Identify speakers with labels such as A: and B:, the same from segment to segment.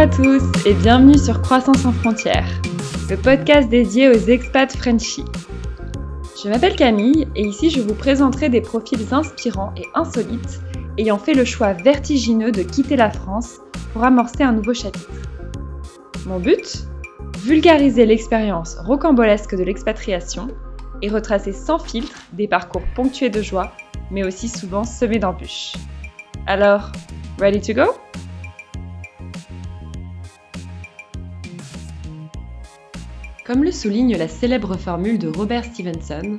A: À tous et bienvenue sur Croissance sans frontières, le podcast dédié aux expats Frenchies. Je m'appelle Camille et ici je vous présenterai des profils inspirants et insolites ayant fait le choix vertigineux de quitter la France pour amorcer un nouveau chapitre. Mon but? Vulgariser l'expérience rocambolesque de l'expatriation et retracer sans filtre des parcours ponctués de joie, mais aussi souvent semés d'embûches. Alors, ready to go? Comme le souligne la célèbre formule de Robert Stevenson,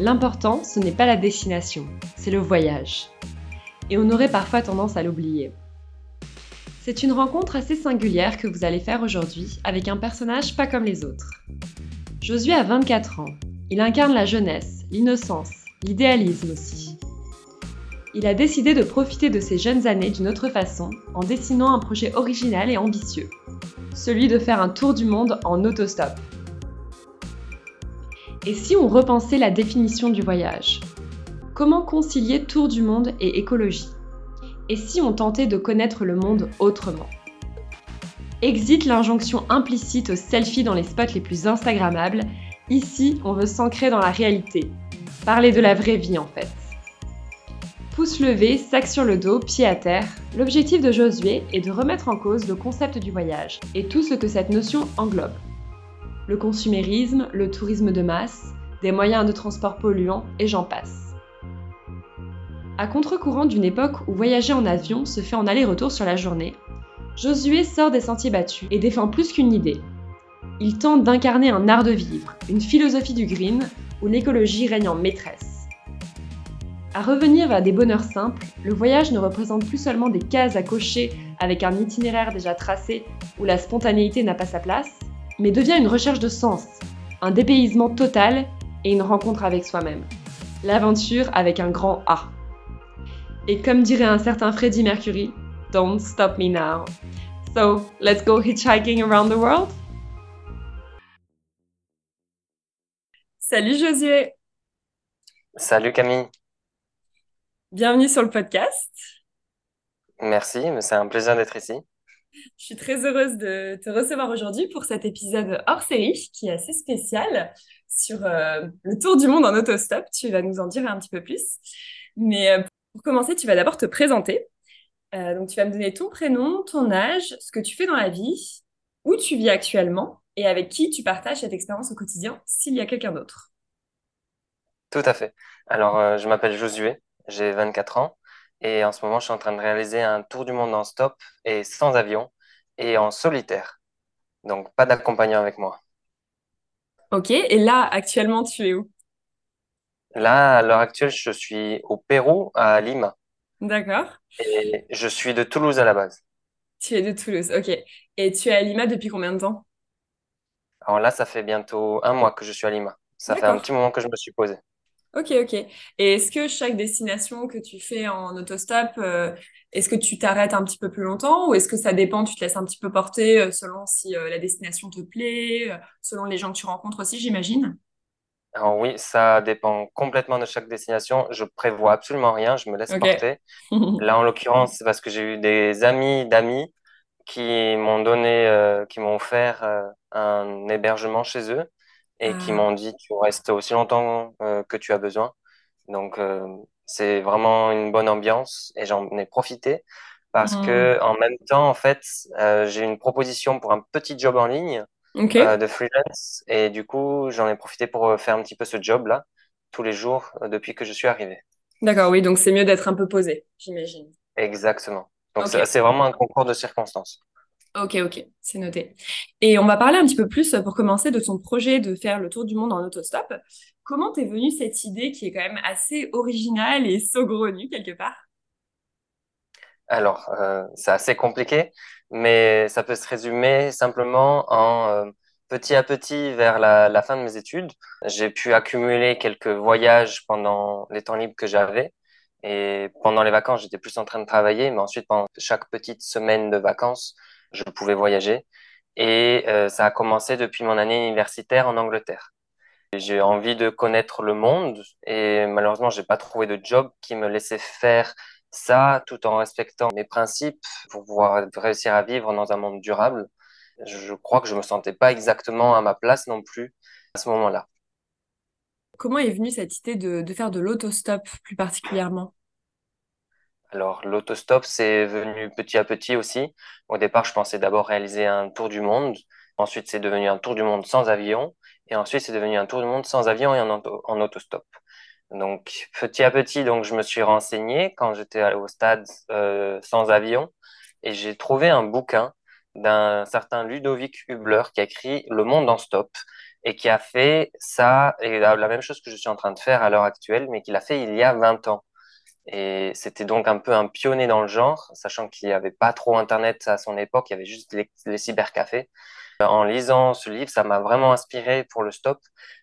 A: l'important ce n'est pas la destination, c'est le voyage. Et on aurait parfois tendance à l'oublier. C'est une rencontre assez singulière que vous allez faire aujourd'hui avec un personnage pas comme les autres. Josué a 24 ans. Il incarne la jeunesse, l'innocence, l'idéalisme aussi. Il a décidé de profiter de ses jeunes années d'une autre façon en dessinant un projet original et ambitieux, celui de faire un tour du monde en autostop. Et si on repensait la définition du voyage? Comment concilier tour du monde et écologie? Et si on tentait de connaître le monde autrement? Exit l'injonction implicite au selfie dans les spots les plus Instagrammables. Ici, on veut s'ancrer dans la réalité. Parler de la vraie vie en fait. Pouce levé, sac sur le dos, pied à terre, l'objectif de Josué est de remettre en cause le concept du voyage et tout ce que cette notion englobe. Le consumérisme, le tourisme de masse, des moyens de transport polluants et j'en passe. À contre-courant d'une époque où voyager en avion se fait en aller-retour sur la journée, Josué sort des sentiers battus et défend plus qu'une idée. Il tente d'incarner un art de vivre, une philosophie du green où l'écologie règne en maîtresse. À revenir vers des bonheurs simples, le voyage ne représente plus seulement des cases à cocher avec un itinéraire déjà tracé où la spontanéité n'a pas sa place, mais devient une recherche de sens, un dépaysement total et une rencontre avec soi-même. L'aventure avec un grand A. Et comme dirait un certain Freddie Mercury, Don't stop me now. So, let's go hitchhiking around the world? Salut Josué.
B: Salut Camille.
A: Bienvenue sur le podcast.
B: Merci, c'est un plaisir d'être ici.
A: Je suis très heureuse de te recevoir aujourd'hui pour cet épisode hors série qui est assez spécial sur euh, le tour du monde en autostop. Tu vas nous en dire un petit peu plus. Mais euh, pour commencer, tu vas d'abord te présenter. Euh, donc, tu vas me donner ton prénom, ton âge, ce que tu fais dans la vie, où tu vis actuellement et avec qui tu partages cette expérience au quotidien, s'il y a quelqu'un d'autre.
B: Tout à fait. Alors, je m'appelle Josué, j'ai 24 ans et en ce moment, je suis en train de réaliser un tour du monde en stop et sans avion et en solitaire. Donc, pas d'accompagnant avec moi.
A: Ok, et là, actuellement, tu es où?
B: Là, à l'heure actuelle, je suis au Pérou, à Lima.
A: D'accord.
B: Et je suis de Toulouse à la base.
A: Tu es de Toulouse, ok. Et tu es à Lima depuis combien de temps?
B: Alors là, ça fait bientôt un mois que je suis à Lima. Ça fait un petit moment que je me suis posé.
A: Ok, ok. Et est-ce que chaque destination que tu fais en autostop, euh, est-ce que tu t'arrêtes un petit peu plus longtemps ou est-ce que ça dépend, tu te laisses un petit peu porter euh, selon si euh, la destination te plaît, euh, selon les gens que tu rencontres aussi, j'imagine?
B: Alors oui, ça dépend complètement de chaque destination. Je prévois absolument rien, je me laisse porter. Là, en l'occurrence, c'est parce que j'ai eu des amis d'amis qui m'ont donné, qui m'ont offert un hébergement chez eux et qui
A: Ah.
B: m'ont dit tu restes aussi longtemps euh, que tu as besoin. Donc, euh, c'est vraiment une bonne ambiance et j'en ai profité parce que en même temps, en fait, euh, j'ai une proposition pour un petit job en ligne de freelance et du coup, j'en ai profité pour faire un petit peu ce job-là tous les jours depuis que je suis arrivé.
A: D'accord, oui, donc c'est mieux d'être un peu posé, j'imagine.
B: Exactement. Donc, c'est vraiment un concours de circonstances.
A: Ok, ok, c'est noté. Et on va parler un petit peu plus pour commencer de ton projet de faire le tour du monde en autostop. Comment t'es venue cette idée qui est quand même assez originale et saugrenue quelque part?
B: Alors, euh, c'est assez compliqué, mais ça peut se résumer simplement en euh, petit à petit vers la fin de mes études. J'ai pu accumuler quelques voyages pendant les temps libres que j'avais. Et pendant les vacances, j'étais plus en train de travailler, mais ensuite, pendant chaque petite semaine de vacances, je pouvais voyager. Et euh, ça a commencé depuis mon année universitaire en Angleterre. J'ai envie de connaître le monde et malheureusement, j'ai pas trouvé de job qui me laissait faire Ça, tout en respectant mes principes pour pouvoir réussir à vivre dans un monde durable. Je crois que je me sentais pas exactement à ma place non plus à ce moment-là.
A: Comment est venue cette idée de, de faire de l'autostop plus particulièrement?
B: Alors, l'autostop, c'est venu petit à petit aussi. Au départ, je pensais d'abord réaliser un tour du monde. Ensuite, c'est devenu un tour du monde sans avion. Et ensuite, c'est devenu un tour du monde sans avion et en, autostop. Donc, petit à petit, donc, je me suis renseigné quand j'étais au stade euh, sans avion. Et j'ai trouvé un bouquin d'un certain Ludovic Hubler qui a écrit Le monde en stop et qui a fait ça, et la même chose que je suis en train de faire à l'heure actuelle, mais qu'il a fait il y a 20 ans. Et c'était donc un peu un pionnier dans le genre, sachant qu'il n'y avait pas trop Internet à son époque, il y avait juste les, cybercafés. En lisant ce livre, ça m'a vraiment inspiré pour le stop,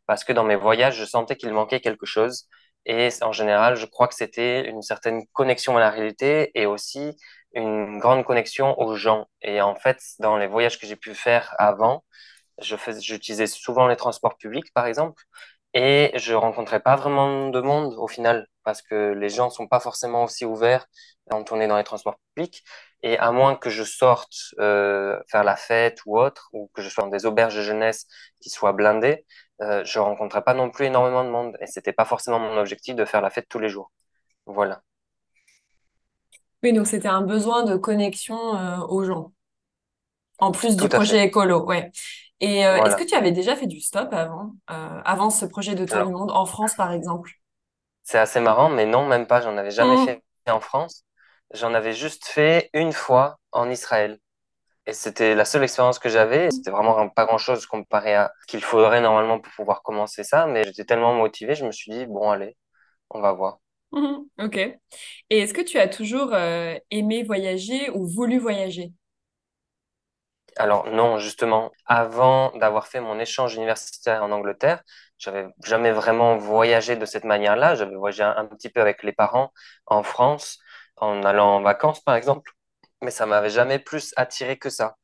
B: parce que dans mes voyages, je sentais qu'il manquait quelque chose. Et en général, je crois que c'était une certaine connexion à la réalité et aussi une grande connexion aux gens. Et en fait, dans les voyages que j'ai pu faire avant, j'utilisais souvent les transports publics, par exemple, et je rencontrais pas vraiment de monde au final parce que les gens sont pas forcément aussi ouverts quand on est dans les transports publics. Et à moins que je sorte euh, faire la fête ou autre, ou que je sois dans des auberges de jeunesse qui soient blindées, euh, je rencontrais pas non plus énormément de monde. Et c'était pas forcément mon objectif de faire la fête tous les jours. Voilà.
A: Oui, donc c'était un besoin de connexion euh, aux gens. En plus du projet écolo, ouais. Et euh, est-ce que tu avais déjà fait du stop avant, avant ce projet de tour du monde, en France par exemple?
B: C'est assez marrant, mais non, même pas. J'en avais jamais
A: Mmh.
B: fait en France. J'en avais juste fait une fois en Israël. Et c'était la seule expérience que j'avais. C'était vraiment pas grand-chose comparé à ce qu'il faudrait normalement pour pouvoir commencer ça. Mais j'étais tellement motivé, je me suis dit, bon, allez, on va voir.
A: Mmh. Ok. Et est-ce que tu as toujours euh, aimé voyager ou voulu voyager?
B: Alors non, justement, avant d'avoir fait mon échange universitaire en Angleterre, j'avais jamais vraiment voyagé de cette manière-là. J'avais voyagé un, petit peu avec les parents en France, en allant en vacances par exemple, mais ça m'avait jamais plus attiré que ça.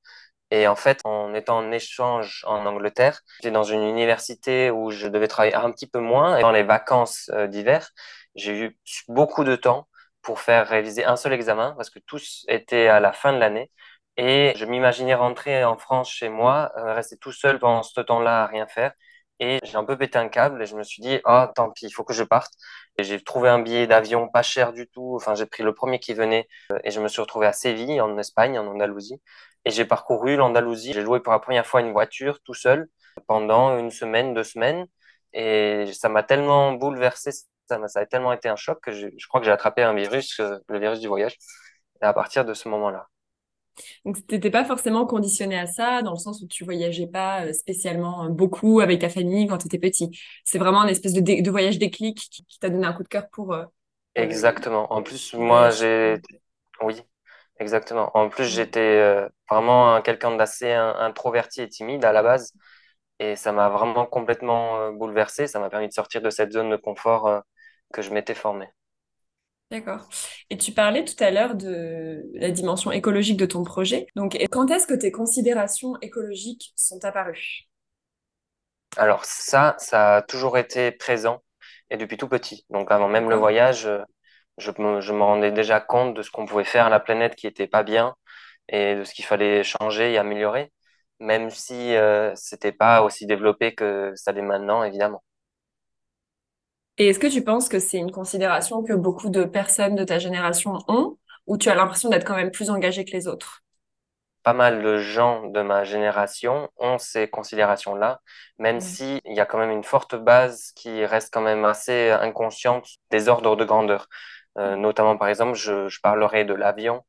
B: Et en fait, en étant en échange en Angleterre, j'étais dans une université où je devais travailler un petit peu moins. Et dans les vacances euh, d'hiver, j'ai eu beaucoup de temps pour faire réviser un seul examen parce que tous étaient à la fin de l'année. Et je m'imaginais rentrer en France chez moi, euh, rester tout seul pendant ce temps-là à rien faire. Et j'ai un peu pété un câble et je me suis dit, ah, tant pis, il faut que je parte. Et j'ai trouvé un billet d'avion pas cher du tout. Enfin, j'ai pris le premier qui venait euh, et je me suis retrouvé à Séville, en Espagne, en Andalousie. Et j'ai parcouru l'Andalousie. J'ai loué pour la première fois une voiture tout seul pendant une semaine, deux semaines. Et ça m'a tellement bouleversé, ça, m'a- ça a tellement été un choc que je, je crois que j'ai attrapé un virus, euh, le virus du voyage. À partir de ce moment-là.
A: Donc, tu n'étais pas forcément conditionné à ça, dans le sens où tu voyageais pas euh, spécialement euh, beaucoup avec ta famille quand tu étais petit. C'est vraiment une espèce de, dé- de voyage déclic qui, qui t'a donné un coup de cœur pour, euh,
B: Exactement. En plus, moi, j'ai, oui, exactement. En plus,
A: Mm.
B: j'étais vraiment un- quelqu'un d'assez in- introverti et timide à la base. Et ça m'a vraiment complètement bouleversé. Ça m'a permis de sortir de cette zone de confort que je m'étais formé.
A: D'accord. Et tu parlais tout à l'heure de la dimension écologique de ton projet. Donc, quand est-ce que tes considérations écologiques sont apparues?
B: Alors ça, ça a toujours été présent et depuis tout petit. Donc avant même le voyage, euh, je me, je me rendais déjà compte de ce qu'on pouvait faire à la planète qui était pas bien et de ce qu'il fallait changer et améliorer, même si euh, c'était pas aussi développé que ça l'est maintenant, évidemment.
A: Et est-ce que tu penses que c'est une considération que beaucoup de personnes de ta génération ont, ou tu as l'impression d'être quand même plus engagé que les autres?
B: Pas mal de gens de ma génération ont ces considérations-là, même
A: Ouais.
B: si il y a quand même une forte base qui reste quand même assez inconsciente des ordres de grandeur. Euh, notamment, par exemple, je, je parlerai de l'avion.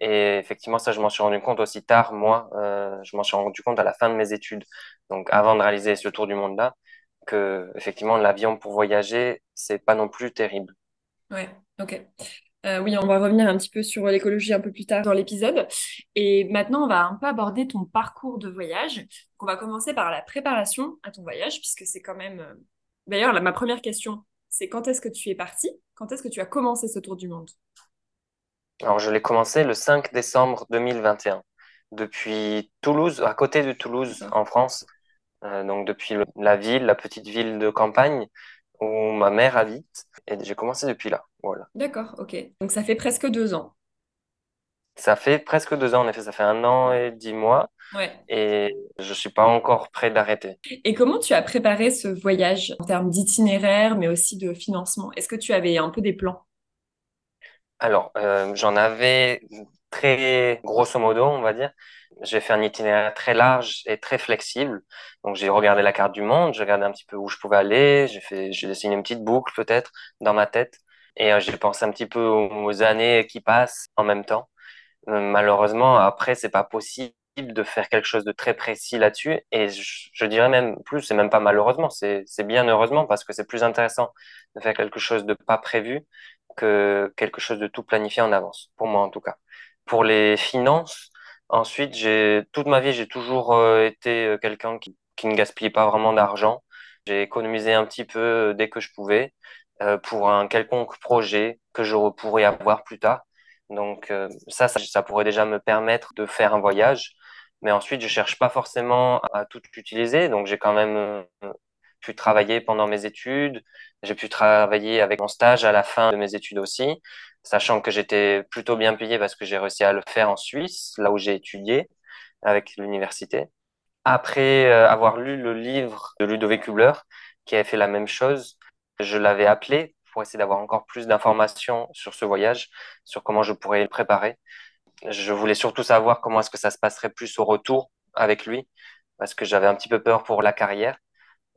B: Et effectivement, ça, je m'en suis rendu compte aussi tard, moi. Euh, je m'en suis rendu compte à la fin de mes études. Donc, avant de réaliser ce tour du monde-là, que effectivement, l'avion pour voyager, c'est pas non plus terrible.
A: Ouais, ok. Euh, oui, on va revenir un petit peu sur l'écologie un peu plus tard dans l'épisode. Et maintenant, on va un peu aborder ton parcours de voyage. Donc, on va commencer par la préparation à ton voyage, puisque c'est quand même... euh, D'ailleurs, là, ma première question, c'est quand est-ce que tu es parti? Quand est-ce que tu as commencé ce tour du monde?
B: Alors, je l'ai commencé le 5 décembre 2021, depuis Toulouse, à côté de Toulouse, en France. Euh, donc, depuis le- la ville, la petite ville de campagne, où ma mère habite. Et j'ai commencé depuis là. Voilà.
A: D'accord, ok. Donc ça fait presque deux ans.
B: Ça fait presque deux ans, en effet, ça fait un an et dix mois.
A: Ouais.
B: Et je suis pas encore prêt d'arrêter.
A: Et comment tu as préparé ce voyage en termes d'itinéraire, mais aussi de financement? Est-ce que tu avais un peu des plans?
B: Alors, euh, j'en avais très grosso modo, on va dire. J'ai fait un itinéraire très large et très flexible. Donc, j'ai regardé la carte du monde, j'ai regardé un petit peu où je pouvais aller, j'ai fait, j'ai dessiné une petite boucle peut-être dans ma tête. Et euh, j'ai pensé un petit peu aux années qui passent en même temps. Euh, malheureusement, après, c'est pas possible de faire quelque chose de très précis là-dessus. Et je, je, dirais même plus, c'est même pas malheureusement, c'est bien heureusement parce que c'est plus intéressant de faire quelque chose de pas prévu que quelque chose de tout planifié en avance, pour moi en tout cas. Pour les finances, ensuite, j'ai toute ma vie, j'ai toujours euh, été euh, quelqu'un qui, qui ne gaspille pas vraiment d'argent. J'ai économisé un petit peu dès que je pouvais euh, pour un quelconque projet que je pourrais avoir plus tard. Donc euh, ça, ça, ça, pourrait déjà me permettre de faire un voyage. Mais ensuite, je cherche pas forcément à tout utiliser. Donc j'ai quand même euh, pu travailler pendant mes études. J'ai pu travailler avec mon stage à la fin de mes études aussi, sachant que j'étais plutôt bien payé parce que j'ai réussi à le faire en Suisse, là où j'ai étudié avec l'université. Après euh, avoir lu le livre de Ludovic Hubler, qui avait fait la même chose, je l'avais appelé pour essayer d'avoir encore plus d'informations sur ce voyage, sur comment je pourrais le préparer. Je voulais surtout savoir comment est-ce que ça se passerait plus au retour avec lui, parce que j'avais un petit peu peur pour la carrière,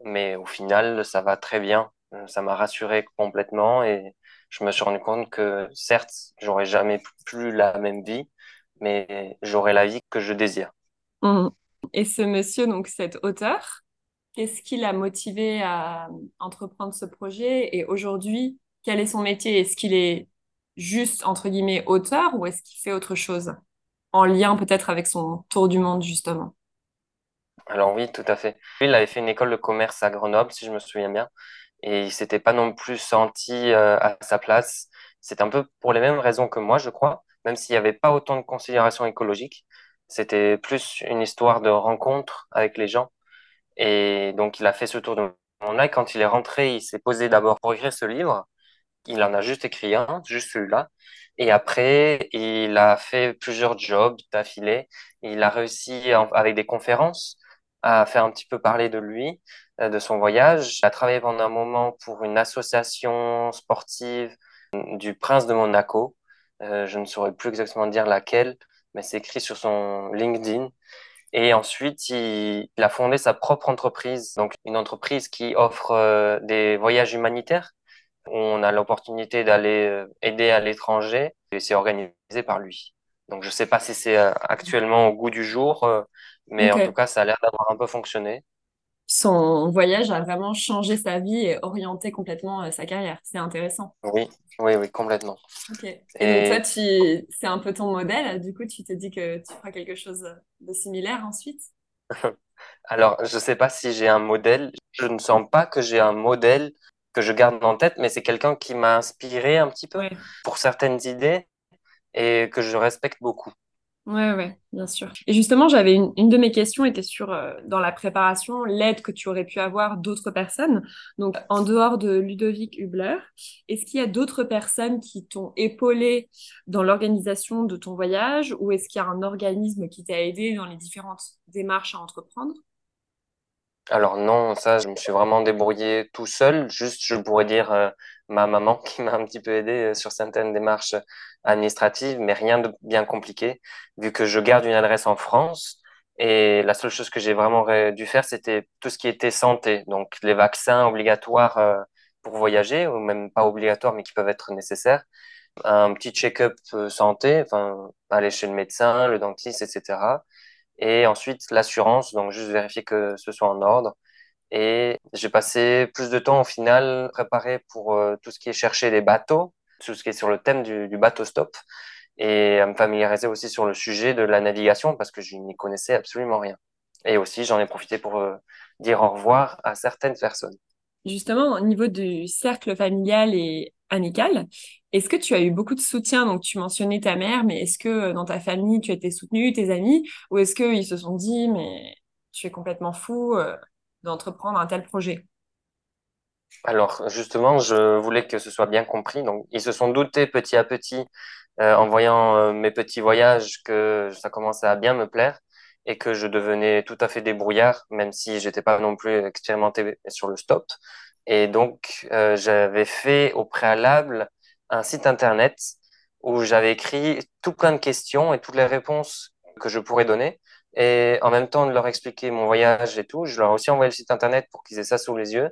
B: mais au final, ça va très bien. Ça m'a rassuré complètement et je me suis rendu compte que certes, j'aurais jamais plus la même vie, mais j'aurai la vie que je désire.
A: Mmh. Et ce monsieur, donc cet auteur, Qu'est-ce qui l'a motivé à entreprendre ce projet? Et aujourd'hui, quel est son métier? Est-ce qu'il est juste, entre guillemets, auteur ou est-ce qu'il fait autre chose? En lien peut-être avec son tour du monde, justement?
B: Alors oui, tout à fait. Lui, il avait fait une école de commerce à Grenoble, si je me souviens bien, et il s'était pas non plus senti euh, à sa place. C'est un peu pour les mêmes raisons que moi, je crois, même s'il n'y avait pas autant de considérations écologiques. C'était plus une histoire de rencontre avec les gens et donc, il a fait ce tour de monde-là. Quand il est rentré, il s'est posé d'abord pour écrire ce livre. Il en a juste écrit un, juste celui-là. Et après, il a fait plusieurs jobs d'affilée. Il a réussi, avec des conférences, à faire un petit peu parler de lui, de son voyage. Il a travaillé pendant un moment pour une association sportive du Prince de Monaco. Euh, je ne saurais plus exactement dire laquelle, mais c'est écrit sur son LinkedIn. Et ensuite, il, a fondé sa propre entreprise, donc une entreprise qui offre euh, des voyages humanitaires. Où on a l'opportunité d'aller euh, aider à l'étranger et c'est organisé par lui. Donc je ne sais pas si c'est euh, actuellement au goût du jour, mais en tout cas, ça a l'air d'avoir un peu fonctionné.
A: Son voyage a vraiment changé sa vie et orienté complètement sa carrière. C'est intéressant.
B: Oui, oui, oui, complètement.
A: Ok. Et, donc toi, tu... c'est un peu ton modèle. Du coup, tu te dis que tu feras quelque chose de similaire ensuite?
B: Alors, je ne sais pas si j'ai un modèle. Je ne sens pas que j'ai un modèle que je garde en tête, mais c'est quelqu'un qui m'a inspiré un petit peu pour certaines idées et que je respecte beaucoup.
A: Ouais, ouais, bien sûr. Et justement, j'avais une, une de mes questions était sur, euh, dans la préparation, l'aide que tu aurais pu avoir d'autres personnes. Donc, en dehors de Ludovic Hubler, est-ce qu'il y a d'autres personnes qui t'ont épaulé dans l'organisation de ton voyage ou est-ce qu'il y a un organisme qui t'a aidé dans les différentes démarches à entreprendre?
B: Alors non, ça, je me suis vraiment débrouillé tout seul. Juste, je pourrais dire euh, ma maman qui m'a un petit peu aidé euh, sur certaines démarches administratives, mais rien de bien compliqué, vu que je garde une adresse en France. Et la seule chose que j'ai vraiment dû faire, c'était tout ce qui était santé, donc les vaccins obligatoires euh, pour voyager, ou même pas obligatoires, mais qui peuvent être nécessaires. Un petit check-up santé, enfin, aller chez le médecin, le dentiste, etc. Et ensuite, l'assurance, donc juste vérifier que ce soit en ordre. Et j'ai passé plus de temps au final préparé pour euh, tout ce qui est chercher des bateaux, tout ce qui est sur le thème du, bateau stop, et à me familiariser aussi sur le sujet de la navigation parce que je n'y connaissais absolument rien. Et aussi, j'en ai profité pour euh, dire au revoir à certaines personnes.
A: Justement, au niveau du cercle familial et amical, est-ce que tu as eu beaucoup de soutien? Donc, tu mentionnais ta mère, mais est-ce que euh, dans ta famille, tu as été soutenue, tes amis, ou est-ce qu'ils se sont dit, mais tu es complètement fou euh, d'entreprendre un tel projet?
B: Alors, justement, je voulais que ce soit bien compris. Donc, ils se sont doutés petit à petit, euh, en voyant mes petits voyages, que ça commençait à bien me plaire et que je devenais tout à fait débrouillard, même si j'étais pas non plus expérimenté sur le stop. Et donc, euh, j'avais fait au préalable un site internet où j'avais écrit tout plein de questions et toutes les réponses que je pourrais donner. Et en même temps de leur expliquer mon voyage et tout, je leur ai aussi envoyé le site internet pour qu'ils aient ça sous les yeux.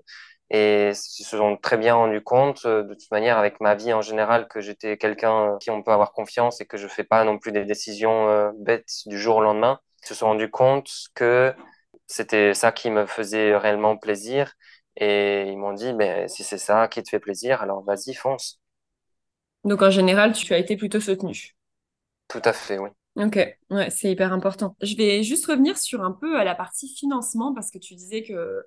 B: Et ils se sont très bien rendus compte, euh, de toute manière, avec ma vie en général, que j'étais quelqu'un qui on peut avoir confiance et que je fais pas non plus des décisions euh, bêtes du jour au lendemain. Se sont rendus compte que c'était ça qui me faisait réellement plaisir. Et ils m'ont dit, ben, si c'est ça qui te fait plaisir, alors vas-y, fonce.
A: Donc en général, tu as été plutôt soutenu.
B: Tout à fait, oui.
A: Ok, ouais, c'est hyper important. Je vais juste revenir sur un peu à la partie financement parce que tu disais que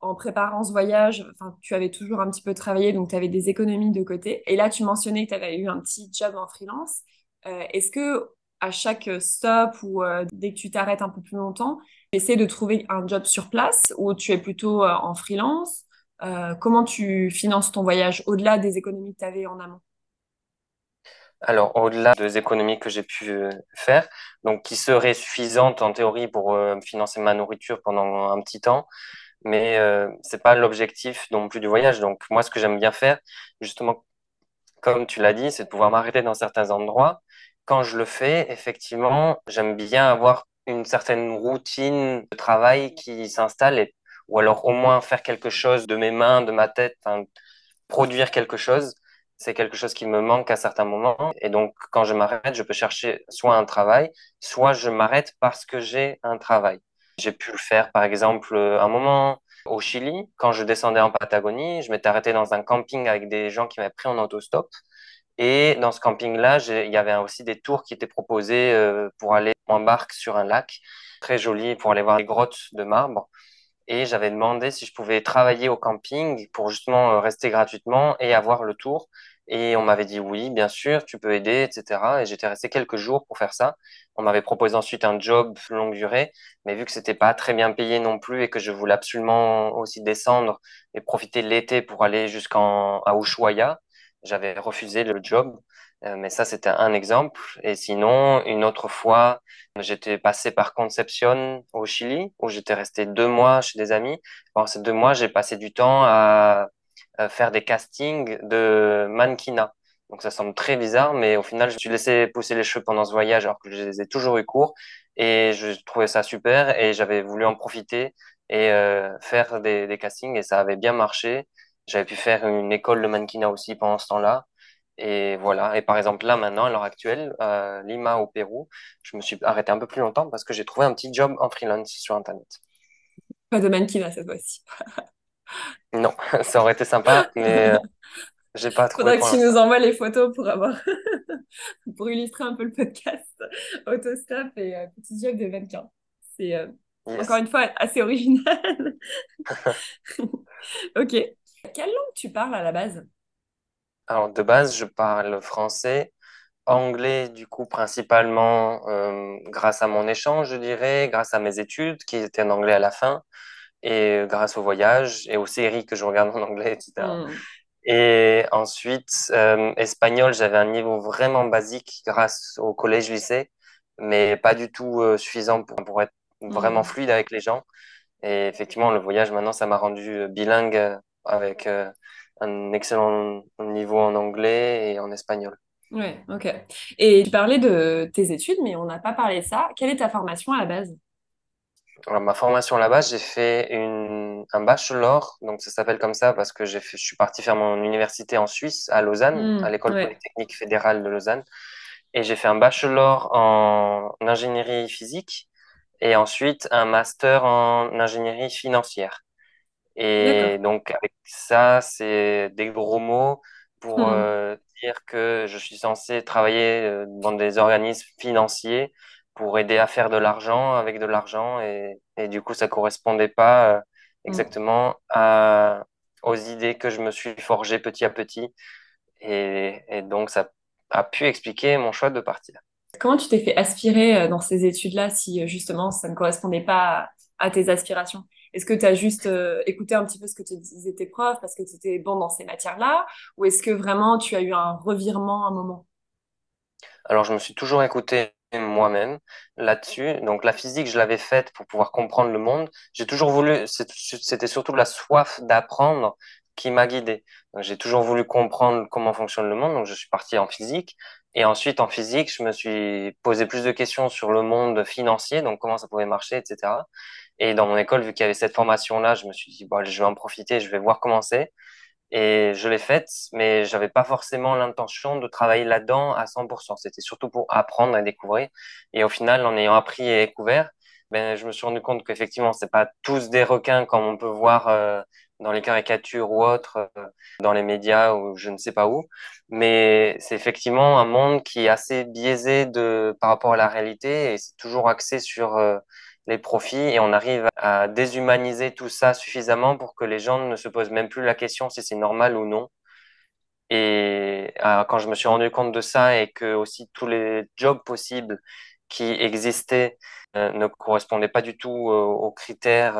A: en préparant ce voyage, tu avais toujours un petit peu travaillé, donc tu avais des économies de côté. Et là, tu mentionnais que tu avais eu un petit job en freelance. Euh, est-ce que à chaque stop ou euh, dès que tu t'arrêtes un peu plus longtemps, tu essaies de trouver un job sur place ou tu es plutôt euh, en freelance Comment tu finances ton voyage au-delà des économies que tu avais en amont?
B: Alors, au-delà des économies que j'ai pu faire, donc qui seraient suffisantes en théorie pour financer ma nourriture pendant un petit temps, mais euh, c'est pas l'objectif non plus du voyage. Donc moi, ce que j'aime bien faire, justement, comme tu l'as dit, c'est de pouvoir m'arrêter dans certains endroits. Quand je le fais, effectivement, j'aime bien avoir une certaine routine de travail qui s'installe, ou alors au moins faire quelque chose de mes mains, de ma tête, produire quelque chose. C'est quelque chose qui me manque à certains moments. Et donc, quand je m'arrête, je peux chercher soit un travail, soit je m'arrête parce que j'ai un travail. J'ai pu le faire, par exemple, un moment au Chili, quand je descendais en Patagonie, je m'étais arrêté dans un camping avec des gens qui m'avaient pris en autostop. Et dans ce camping-là, il y avait aussi des tours qui étaient proposés euh, pour aller en barque sur un lac, très joli, pour aller voir les grottes de marbre. Et j'avais demandé si je pouvais travailler au camping pour justement euh, rester gratuitement et avoir le tour. Et on m'avait dit oui, bien sûr, tu peux aider, etc. Et j'étais resté quelques jours pour faire ça. On m'avait proposé ensuite un job longue durée, mais vu que c'était pas très bien payé non plus et que je voulais absolument aussi descendre et profiter de l'été pour aller jusqu'en à Ushuaia, j'avais refusé le job. Euh, mais ça, c'était un exemple. Et sinon, une autre fois, j'étais passé par Concepción au Chili, où j'étais resté deux mois chez des amis. Pendant ces deux mois, j'ai passé du temps à faire des castings de mannequinat. Donc ça semble très bizarre, mais au final, je me suis laissé pousser les cheveux pendant ce voyage alors que je les ai toujours eu courts et je trouvais ça super et j'avais voulu en profiter et euh, faire des, des, castings et ça avait bien marché. J'avais pu faire une école de mannequinat aussi pendant ce temps-là. Et voilà. Et par exemple, là, maintenant, à l'heure actuelle, à Lima, au Pérou, je me suis arrêté un peu plus longtemps parce que j'ai trouvé un petit job en freelance sur Internet.
A: Pas de mannequinat cette fois-ci.
B: Non, ça aurait été sympa, mais euh, j'ai pas
A: trouvé. Faudra que tu nous envoies les photos pour avoir pour illustrer un peu le podcast autostop et euh, petit job de mannequin. C'est euh, encore une fois assez original. ok. Quelle langue tu parles à la base?
B: Alors de base, je parle français, anglais du coup principalement grâce à mon échange, je dirais, grâce à mes études qui étaient en anglais à la fin et grâce au voyage et aux séries que je regarde en anglais, etc. Hmm. Et ensuite, euh, espagnol, j'avais un niveau vraiment basique grâce au collège-lycée, mais pas du tout euh, suffisant pour, pour être vraiment hmm. fluide avec les gens. Et effectivement, le voyage, maintenant, ça m'a rendu euh, bilingue avec un excellent niveau en anglais et en espagnol.
A: Ouais, ok. Et tu parlais de tes études, mais on n'a pas parlé de ça. Quelle est ta formation à la base?
B: Alors, ma formation là-bas, j'ai fait une, un bachelor, donc ça s'appelle comme ça parce que j'ai fait, je suis parti faire mon université en Suisse, à Lausanne,
A: mmh,
B: à l'école polytechnique fédérale de Lausanne. Et j'ai fait un bachelor en ingénierie physique et ensuite un master en ingénierie financière. Et donc, avec ça, c'est des gros mots pour mmh. euh, dire que je suis censé travailler euh, dans des organismes financiers pour aider à faire de l'argent avec de l'argent et, et, du coup ça correspondait pas euh, mm. exactement à, aux idées que je me suis forgé petit à petit et, et, donc ça a pu expliquer mon choix de partir.
A: Comment tu t'es fait aspirer dans ces études-là si justement ça ne correspondait pas à, tes aspirations? Est-ce que tu as juste euh, écouté un petit peu ce que te disaient tes profs parce que tu étais bon dans ces matières-là Ou est-ce que vraiment tu as eu un revirement à un moment?
B: Alors, je me suis toujours écouté moi-même là-dessus. Donc, la physique, je l'avais faite pour pouvoir comprendre le monde. J'ai toujours voulu, c'était surtout la soif d'apprendre qui m'a guidé. J'ai toujours voulu comprendre comment fonctionne le monde, donc je suis parti en physique. Et ensuite, en physique, je me suis posé plus de questions sur le monde financier, donc comment ça pouvait marcher, etc. Et dans mon école, vu qu'il y avait cette formation-là, je me suis dit, bon, je vais en profiter, je vais voir comment c'est. Et je l'ai faite, mais j'avais pas forcément l'intention de travailler là-dedans à 100%. C'était surtout pour apprendre et découvrir. Et au final, en ayant appris et découvert, ben, je me suis rendu compte qu'effectivement, c'est pas tous des requins comme on peut voir euh, dans les caricatures ou autres, euh, dans les médias ou je ne sais pas où. Mais c'est effectivement un monde qui est assez biaisé de, par rapport à la réalité et c'est toujours axé sur euh, les profits et on arrive à déshumaniser tout ça suffisamment pour que les gens ne se posent même plus la question si c'est normal ou non. Et euh, quand je me suis rendu compte de ça et que aussi tous les jobs possibles qui existaient euh, ne correspondaient pas du tout euh, aux critères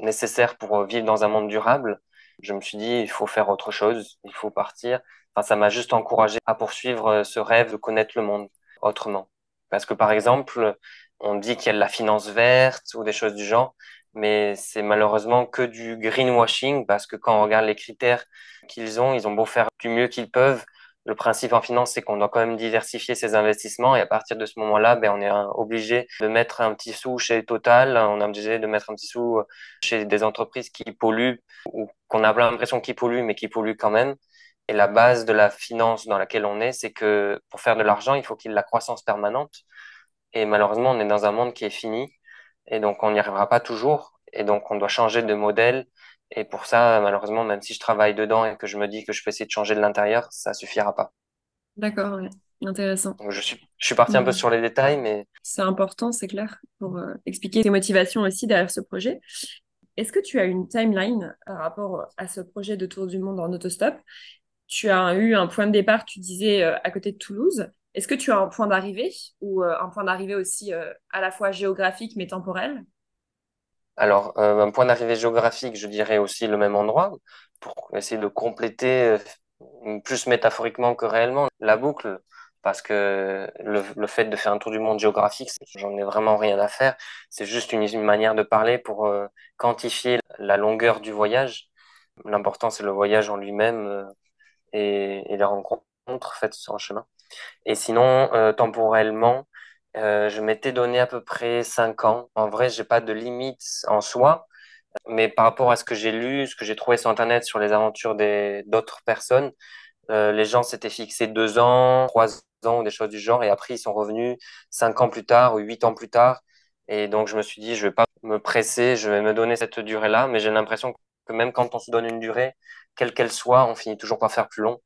B: nécessaires pour vivre dans un monde durable, je me suis dit, il faut faire autre chose, il faut partir. Enfin, ça m'a juste encouragé à poursuivre ce rêve de connaître le monde autrement. Parce que, par exemple, on dit qu'il y a de la finance verte ou des choses du genre, mais c'est malheureusement que du greenwashing parce que quand on regarde les critères qu'ils ont, ils ont beau faire du mieux qu'ils peuvent, le principe en finance, c'est qu'on doit quand même diversifier ses investissements et à partir de ce moment-là, ben, on est obligé de mettre un petit sou chez Total, on est obligé de mettre un petit sou chez des entreprises qui polluent ou qu'on a l'impression qu'ils polluent, mais qui polluent quand même. Et la base de la finance dans laquelle on est, c'est que pour faire de l'argent, il faut qu'il y ait de la croissance permanente. Et malheureusement, on est dans un monde qui est fini et donc on n'y arrivera pas toujours. Et donc on doit changer de modèle et pour ça, malheureusement, même si je travaille dedans et que je me dis que je peux essayer de changer de l'intérieur, ça suffira pas.
A: D'accord, ouais. intéressant.
B: je suis, je suis parti un peu sur les détails, mais...
A: C'est important, c'est clair, pour euh, expliquer tes motivations aussi derrière ce projet. Est-ce que tu as une timeline par rapport à ce projet de tour du monde en autostop? Tu as eu un point de départ, tu disais, euh, à côté de Toulouse. Est-ce que tu as un point d'arrivée ou euh, un point d'arrivée aussi à la fois géographique mais temporel?
B: Alors, euh, un point d'arrivée géographique, je dirais aussi le même endroit, pour essayer de compléter euh, plus métaphoriquement que réellement la boucle, parce que le, fait de faire un tour du monde géographique, j'en ai vraiment rien à faire. C'est juste une, manière de parler pour euh, quantifier la longueur du voyage. L'important, c'est le voyage en lui-même et, et, les rencontres faites sur le chemin. Et sinon, temporellement, euh, je m'étais donné à peu près 5 ans. En vrai, j'ai pas de limite en soi, mais par rapport à ce que j'ai lu, ce que j'ai trouvé sur Internet sur les aventures d'autres personnes, euh, les gens s'étaient fixés 2 ans, 3 ans ou des choses du genre, et après ils sont revenus 5 ans plus tard ou 8 ans plus tard. Et donc je me suis dit, je vais pas me presser, je vais me donner cette durée-là, mais j'ai l'impression que même quand on se donne une durée, quelle qu'elle soit, on finit toujours par faire plus long.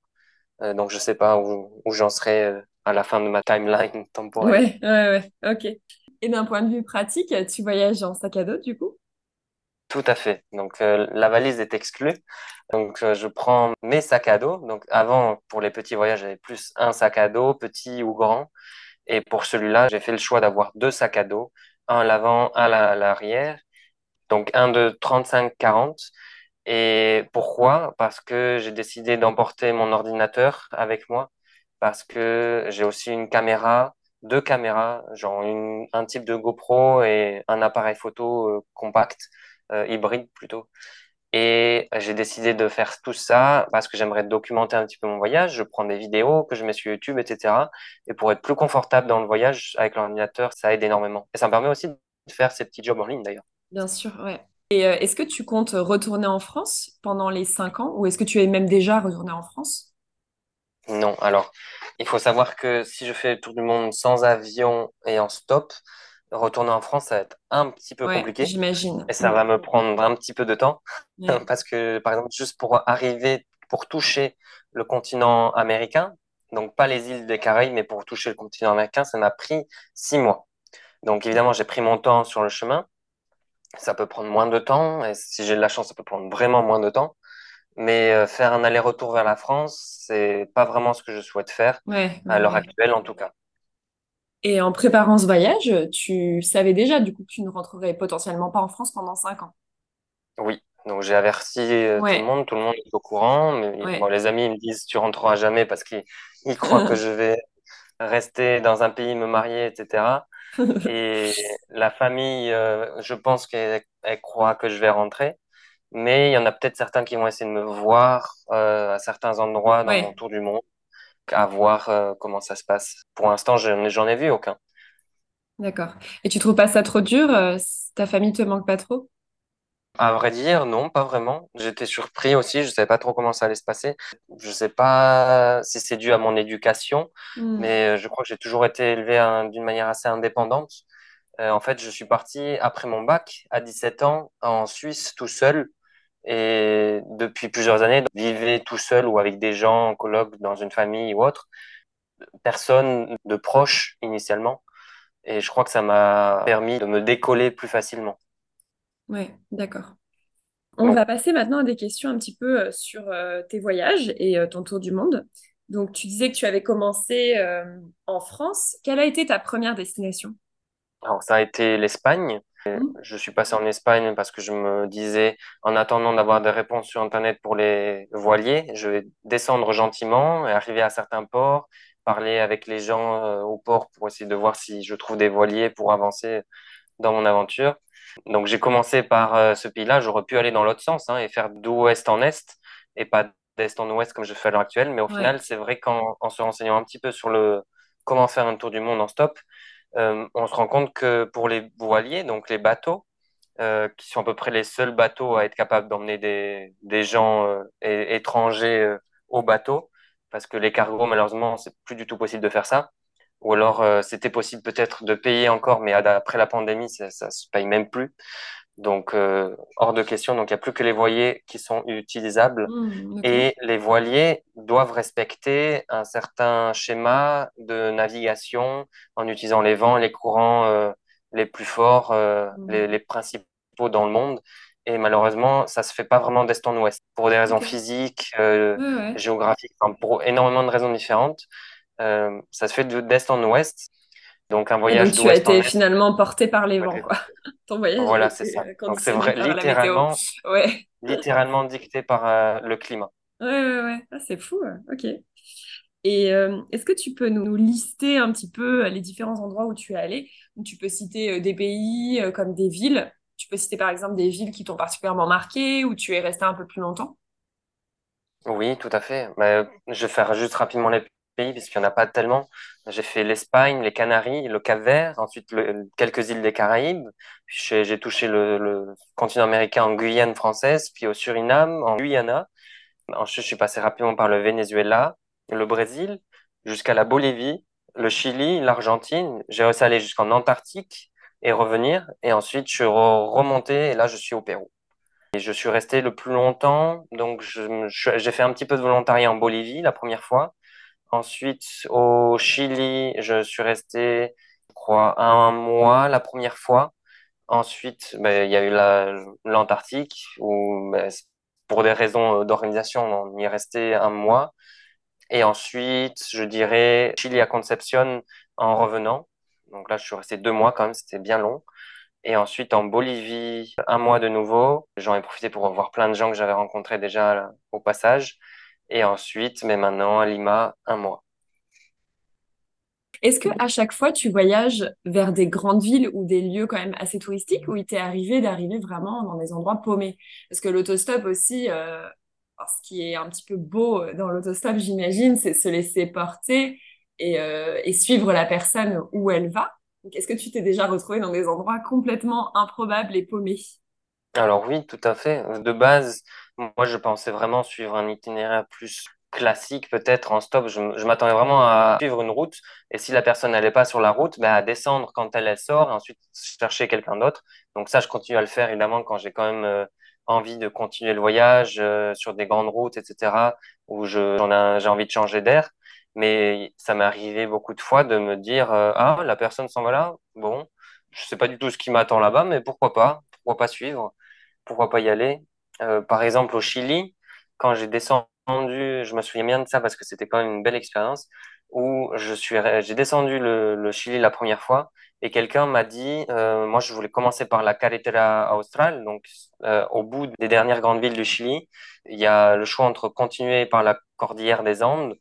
B: Euh, donc je sais pas où, où j'en serai à la fin de ma timeline temporelle.
A: Ouais, ouais, ouais, ok. Et d'un point de vue pratique, tu voyages en sac à dos du coup?
B: Tout à fait. Donc euh, la valise est exclue. Donc euh, je prends mes sacs à dos. Donc avant, pour les petits voyages, j'avais plus un sac à dos, petit ou grand. Et pour celui-là, j'ai fait le choix d'avoir deux sacs à dos, un à l'avant, un à l'arrière. Donc un de 35-40. Et pourquoi? Parce que j'ai décidé d'emporter mon ordinateur avec moi parce que j'ai aussi une caméra, deux caméras, genre un type de GoPro et un appareil photo euh, compact, euh, hybride plutôt. Et j'ai décidé de faire tout ça parce que j'aimerais documenter un petit peu mon voyage. Je prends des vidéos que je mets sur YouTube, etc. Et pour être plus confortable dans le voyage avec l'ordinateur, ça aide énormément. Et ça me permet aussi de faire ces petits jobs en ligne d'ailleurs.
A: Bien sûr, ouais. Et euh, est-ce que tu comptes retourner en France pendant les cinq ans ou est-ce que tu es même déjà retourné en France?
B: Non, alors, il faut savoir que si je fais le tour du monde sans avion et en stop, retourner en France, ça va être un petit peu compliqué.
A: J'imagine.
B: Et ça va me prendre un petit peu de temps. Parce que, par exemple, juste pour arriver, pour toucher le continent américain, donc pas les îles des Caraïbes, mais pour toucher le continent américain, ça m'a pris six mois. Donc évidemment, j'ai pris mon temps sur le chemin. Ça peut prendre moins de temps. Et si j'ai de la chance, ça peut prendre vraiment moins de temps. Mais euh, faire un aller-retour vers la France, c'est pas vraiment ce que je souhaite faire, à l'heure actuelle en tout cas.
A: Et en préparant ce voyage, tu savais déjà du coup que tu ne rentrerais potentiellement pas en France pendant cinq ans?
B: Oui, donc j'ai averti euh, tout le monde, tout le monde est au courant. Mais bon,
A: ouais.
B: les amis ils me disent tu rentreras jamais parce qu'ils ils croient que je vais rester dans un pays, me marier, etc. Et la famille, euh, je pense qu'elle elle croit que je vais rentrer. Mais il y en a peut-être certains qui vont essayer de me voir euh, à certains endroits dans mon tour du monde, à voir euh, comment ça se passe. Pour l'instant, je n'en j'en ai vu aucun.
A: d'accord. Et tu trouves pas ça trop dur? ta famille te manque pas trop?
B: À vrai dire, non, pas vraiment. J'étais surpris aussi, je savais pas trop comment ça allait se passer. Je sais pas si c'est dû à mon éducation,
A: Hmm.
B: mais euh, je crois que j'ai toujours été élevé d'une manière assez indépendante. Euh, en fait, je suis parti après mon bac à 17 ans en Suisse tout seul et depuis plusieurs années, je vivais tout seul ou avec des gens en coloc dans une famille ou autre. Personne de proche initialement et je crois que ça m'a permis de me décoller plus facilement.
A: Ouais, d'accord. On va passer maintenant à des questions un petit peu euh, sur euh, tes voyages et euh, ton tour du monde. Donc, tu disais que tu avais commencé en France. Quelle a été ta première destination?
B: Alors, ça a été l'Espagne.
A: Hmm
B: Je suis passé en Espagne parce que je me disais, en attendant d'avoir des réponses sur Internet pour les voiliers, je vais descendre gentiment et arriver à certains ports, parler avec les gens au port pour essayer de voir si je trouve des voiliers pour avancer dans mon aventure. Donc j'ai commencé par euh, ce pays-là. J'aurais pu aller dans l'autre sens hein, et faire d'ouest en est et pas d'est en ouest comme je fais à l'heure actuelle. Mais au
A: Ouais.
B: final, c'est vrai qu'en en se renseignant un petit peu sur le comment faire un tour du monde en stop, euh, on se rend compte que pour les voiliers, donc les bateaux, euh, qui sont à peu près les seuls bateaux à être capables d'emmener des, des gens euh, étrangers au bateau, parce que les cargos, malheureusement, c'est plus du tout possible de faire ça. Ou alors, euh, c'était possible peut-être de payer encore, mais après la pandémie, ça, ça se paye même plus. Donc, euh, hors de question. Donc, il n'y a plus que les voiliers qui sont utilisables.
A: Ok.
B: Et les voiliers doivent respecter un certain schéma de navigation en utilisant les vents, les courants euh, les plus forts, euh, les, les principaux dans le monde. Et malheureusement, ça se fait pas vraiment d'est en ouest pour des raisons physiques,
A: ouais.
B: géographiques, enfin, pour énormément de raisons différentes. Euh, ça se fait de- d'est en ouest. Donc un
A: Et donc,
B: voyage
A: tu as été finalement porté par les vents, quoi. Ton voyage a
B: Voilà, c'est ça.
A: euh,
B: Donc c'est vrai, littéralement,
A: Ouais.
B: littéralement dicté par euh, le climat.
A: Ouais, ouais, ouais. Ah, c'est fou. ouais. Ok. Et euh, est-ce que tu peux nous, lister un petit peu les différents endroits où tu es allé? Tu peux citer des pays comme des villes. Tu peux citer par exemple des villes qui t'ont particulièrement marqué, où tu es resté un peu plus longtemps?
B: Oui, tout à fait. Mais, je vais faire juste rapidement les pays, puisqu'il n'y en a pas tellement. J'ai fait l'Espagne, les Canaries, le Cap-Vert, ensuite quelques îles des Caraïbes. Puis j'ai touché le, continent américain en Guyane française, puis au Suriname, en Guyana. Ensuite, je suis passé rapidement par le Venezuela, le Brésil, jusqu'à la Bolivie, le Chili, l'Argentine. J'ai réussi à aller jusqu'en Antarctique et revenir. Et ensuite, je suis re- remonté et là, je suis au Pérou. Et je suis resté le plus longtemps. Donc, j'ai fait un petit peu de volontariat en Bolivie la première fois. Ensuite, au Chili, je suis resté, je crois, un mois la première fois. Ensuite, ben, il y a eu la, l'Antarctique où, ben, pour des raisons d'organisation, on y est resté un mois. Et ensuite, je dirais Chili à Concepción en revenant. Donc là, je suis resté deux mois quand même, c'était bien long. Et ensuite, en Bolivie, un mois de nouveau. J'en ai profité pour revoir plein de gens que j'avais rencontrés déjà au passage. Et ensuite, mais maintenant, à Lima, un mois.
A: Est-ce que à chaque fois tu voyages vers des grandes villes ou des lieux quand même assez touristiques ou il t'est arrivé d'arriver vraiment dans des endroits paumés? Parce que l'autostop aussi, euh, ce qui est un petit peu beau euh, dans l'autostop, j'imagine, c'est se laisser porter et, euh, et suivre la personne où elle va. Est-ce que tu t'es déjà retrouvé dans des endroits complètement improbables et paumés?
B: Alors oui, tout à fait. De base, moi, je pensais vraiment suivre un itinéraire plus classique, peut-être en stop. Je, m'attendais vraiment à suivre une route. Et si la personne n'allait pas sur la route, ben, à descendre quand elle, elle sort et ensuite chercher quelqu'un d'autre. Donc ça, je continue à le faire, évidemment, quand j'ai quand même euh, envie de continuer le voyage euh, sur des grandes routes, etc., où je, j'ai envie de changer d'air. Mais ça m'est arrivé beaucoup de fois de me dire, euh, ah, la personne s'en va là? Bon, je sais pas du tout ce qui m'attend là-bas, mais pourquoi pas? Pourquoi pas suivre? pourquoi pas y aller? Euh, par exemple, au Chili, quand j'ai descendu, je me souviens bien de ça parce que c'était quand même une belle expérience. où je suis, j'ai descendu le, Chili la première fois et quelqu'un m'a dit, euh, moi je voulais commencer par la Carretera Austral, donc euh, au bout des dernières grandes villes du Chili, il y a le choix entre continuer par la cordillère des Andes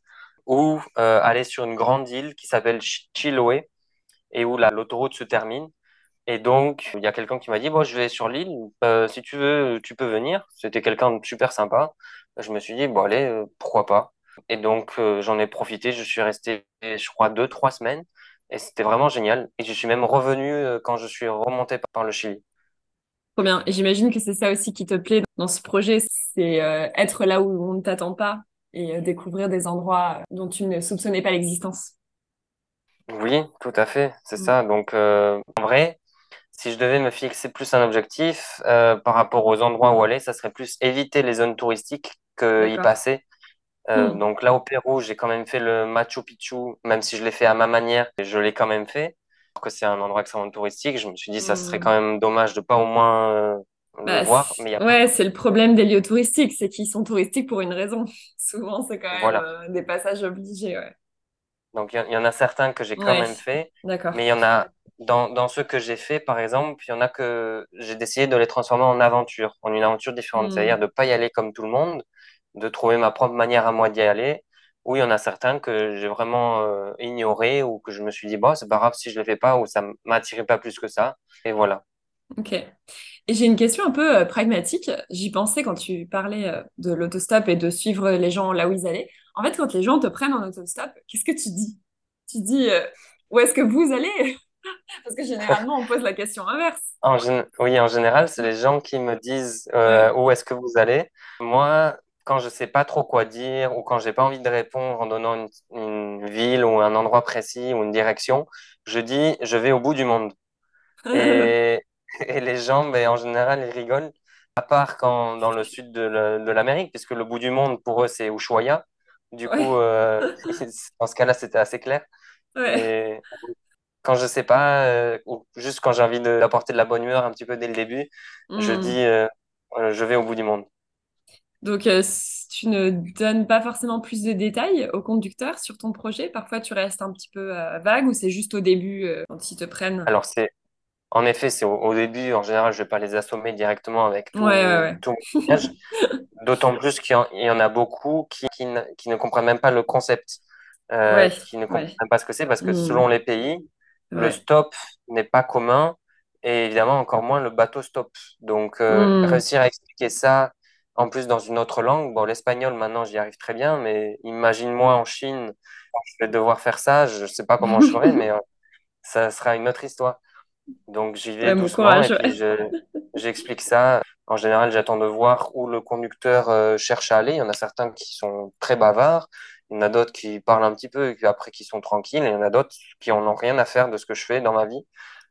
B: ou euh, aller sur une grande île qui s'appelle Chiloé et où l'autoroute se termine. Et donc, il y a quelqu'un qui m'a dit, bon, je vais sur l'île, si tu veux, tu peux venir. C'était quelqu'un de super sympa. Je me suis dit, bon, allez, pourquoi pas. Et donc, euh, j'en ai profité. Je suis resté, je crois, deux, trois semaines. Et c'était vraiment génial. Et je suis même revenu euh, quand je suis remonté par le Chili.
A: Trop bien. Et j'imagine que c'est ça aussi qui te plaît dans ce projet, c'est euh, être là où on ne t'attend pas et découvrir des endroits dont tu ne soupçonnais pas l'existence.
B: Oui, tout à fait, c'est mm. ça. Donc, en vrai, si je devais me fixer plus un objectif par rapport aux endroits où aller, ça serait plus éviter les zones touristiques que y passer. Euh, hmm. Donc là, au Pérou, j'ai quand même fait le Machu Picchu, même si je l'ai fait à ma manière, je l'ai quand même fait. que c'est un endroit extrêmement touristique, je me suis dit, ça serait quand même dommage de pas au moins euh, le bah, voir.
A: Mais Ouais, c'est le problème des lieux touristiques, c'est qu'ils sont touristiques pour une raison. Souvent, c'est quand même euh, des passages obligés. Ouais.
B: Donc il y, en a certains que j'ai quand même fait, mais il y en a dans, dans ceux que j'ai fait, par exemple, il y en a que j'ai décidé de les transformer en aventure, en une aventure différente, hmm. c'est-à-dire de pas y aller comme tout le monde, de trouver ma propre manière à moi d'y aller. Ou il y en a certains que j'ai vraiment euh, ignoré ou que je me suis dit, bon, c'est pas grave si je le fais pas ou ça m'attirait pas plus que ça. Et voilà.
A: Ok. Et j'ai une question un peu euh, pragmatique. J'y pensais quand tu parlais euh, de l'autostop et de suivre les gens là où ils allaient. En fait, quand les gens te prennent en autostop, qu'est-ce que tu dis? Tu dis, où est-ce que vous allez? Parce que généralement, on pose la question inverse.
B: Oui, en général, c'est les gens qui me disent où est-ce que vous allez. Moi, quand je sais pas trop quoi dire ou quand j'ai pas envie de répondre en donnant une, ville ou un endroit précis ou une direction, je dis je vais au bout du monde. Et, et les gens, ben, en général, ils rigolent, à part quand dans le sud de l'Amérique, puisque le bout du monde pour eux c'est Ushuaia. Du coup, euh, dans ce cas-là, c'était assez clair. Et quand je sais pas, euh, ou juste quand j'ai envie d'apporter de, la bonne humeur un petit peu dès le début, je hmm. dis euh, je vais au bout du monde.
A: Donc, euh, tu ne donnes pas forcément plus de détails au conducteur sur ton projet? Parfois, tu restes un petit peu vague ou c'est juste au début quand ils te prennent?
B: Alors, c'est en effet, c'est au, début. En général, je ne vais pas les assommer directement avec tout, mon message. D'autant plus qu'il y, en a beaucoup qui, qui, ne, comprennent même pas le concept, qui ne comprennent pas ce que c'est parce que hmm. selon les pays, le stop n'est pas commun et évidemment encore moins le bateau stop. Donc, hmm. réussir à expliquer ça en plus dans une autre langue. Bon, l'espagnol, maintenant, j'y arrive très bien, mais imagine-moi en Chine, je vais devoir faire ça, je ne sais pas comment je ferai, mais euh, ça sera une autre histoire. Donc, j'y vais doucement et puis j'explique ça. En général, j'attends de voir où le conducteur euh, cherche à aller. Il y en a certains qui sont très bavards, il y en a d'autres qui parlent un petit peu et puis après qui sont tranquilles, et il y en a d'autres qui n'en ont rien à faire de ce que je fais dans ma vie.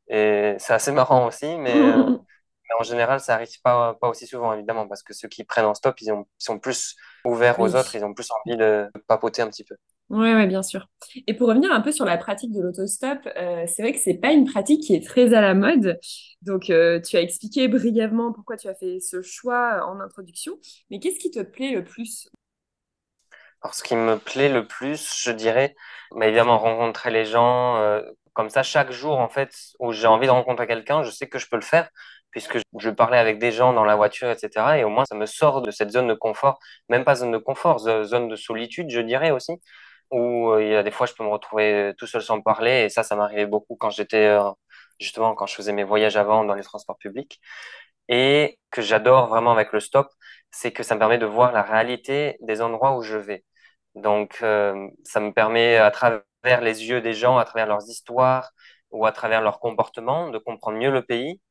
B: Et c'est assez marrant aussi, mais euh, Mais en général, ça n'arrive pas, pas aussi souvent, évidemment, parce que ceux qui prennent en stop, ils, ont, sont plus ouverts aux autres, ils ont plus envie de papoter un petit peu.
A: Oui, ouais, bien sûr. Et pour revenir un peu sur la pratique de l'autostop, euh, c'est vrai que c'est pas une pratique qui est très à la mode. Donc, euh, tu as expliqué brièvement pourquoi tu as fait ce choix en introduction. Mais qu'est-ce qui te plaît le plus?
B: Alors, ce qui me plaît le plus, je dirais, mais évidemment, rencontrer les gens. Euh, comme ça, chaque jour, en fait, où j'ai envie de rencontrer quelqu'un, je sais que je peux le faire puisque je parlais avec des gens dans la voiture, etc. Et au moins, ça me sort de cette zone de confort, même pas zone de confort, zone de solitude, je dirais aussi, où euh, il y a des fois, je peux me retrouver tout seul sans parler. Et ça, ça m'arrivait beaucoup quand j'étais, euh, justement, quand je faisais mes voyages avant dans les transports publics. Et que j'adore vraiment avec le stop, c'est que ça me permet de voir la réalité des endroits où je vais. Donc, euh, ça me permet, à travers les yeux des gens, à travers leurs histoires ou à travers leur comportement, de comprendre mieux le pays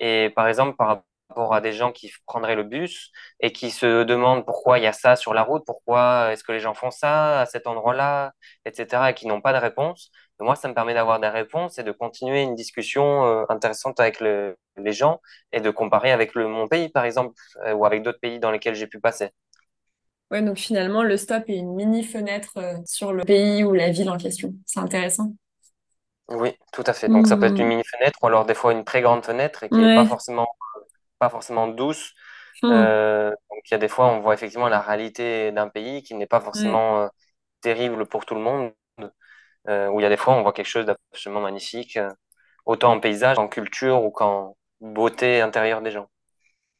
B: et par exemple, par rapport à des gens qui prendraient le bus et qui se demandent pourquoi il y a ça sur la route, pourquoi est-ce que les gens font ça à cet endroit-là, etc., et qui n'ont pas de réponse, moi, ça me permet d'avoir des réponses et de continuer une discussion euh, intéressante avec les gens et de comparer avec mon pays, par exemple, euh, ou avec d'autres pays dans lesquels j'ai pu passer.
A: Ouais, donc finalement, le stop est une mini fenêtre euh, sur le pays ou la ville en question. C'est intéressant.
B: Oui, tout à fait. Donc ça peut être une mmh. mini fenêtre ou alors des fois une très grande fenêtre et qui n'est pas forcément, pas forcément douce. Mmh. Euh, donc il y a des fois, on voit effectivement la réalité d'un pays qui n'est pas forcément euh, terrible pour tout le monde. où il y a des fois, on voit quelque chose d'absolument magnifique, autant en paysage, en culture ou qu'en beauté intérieure des gens.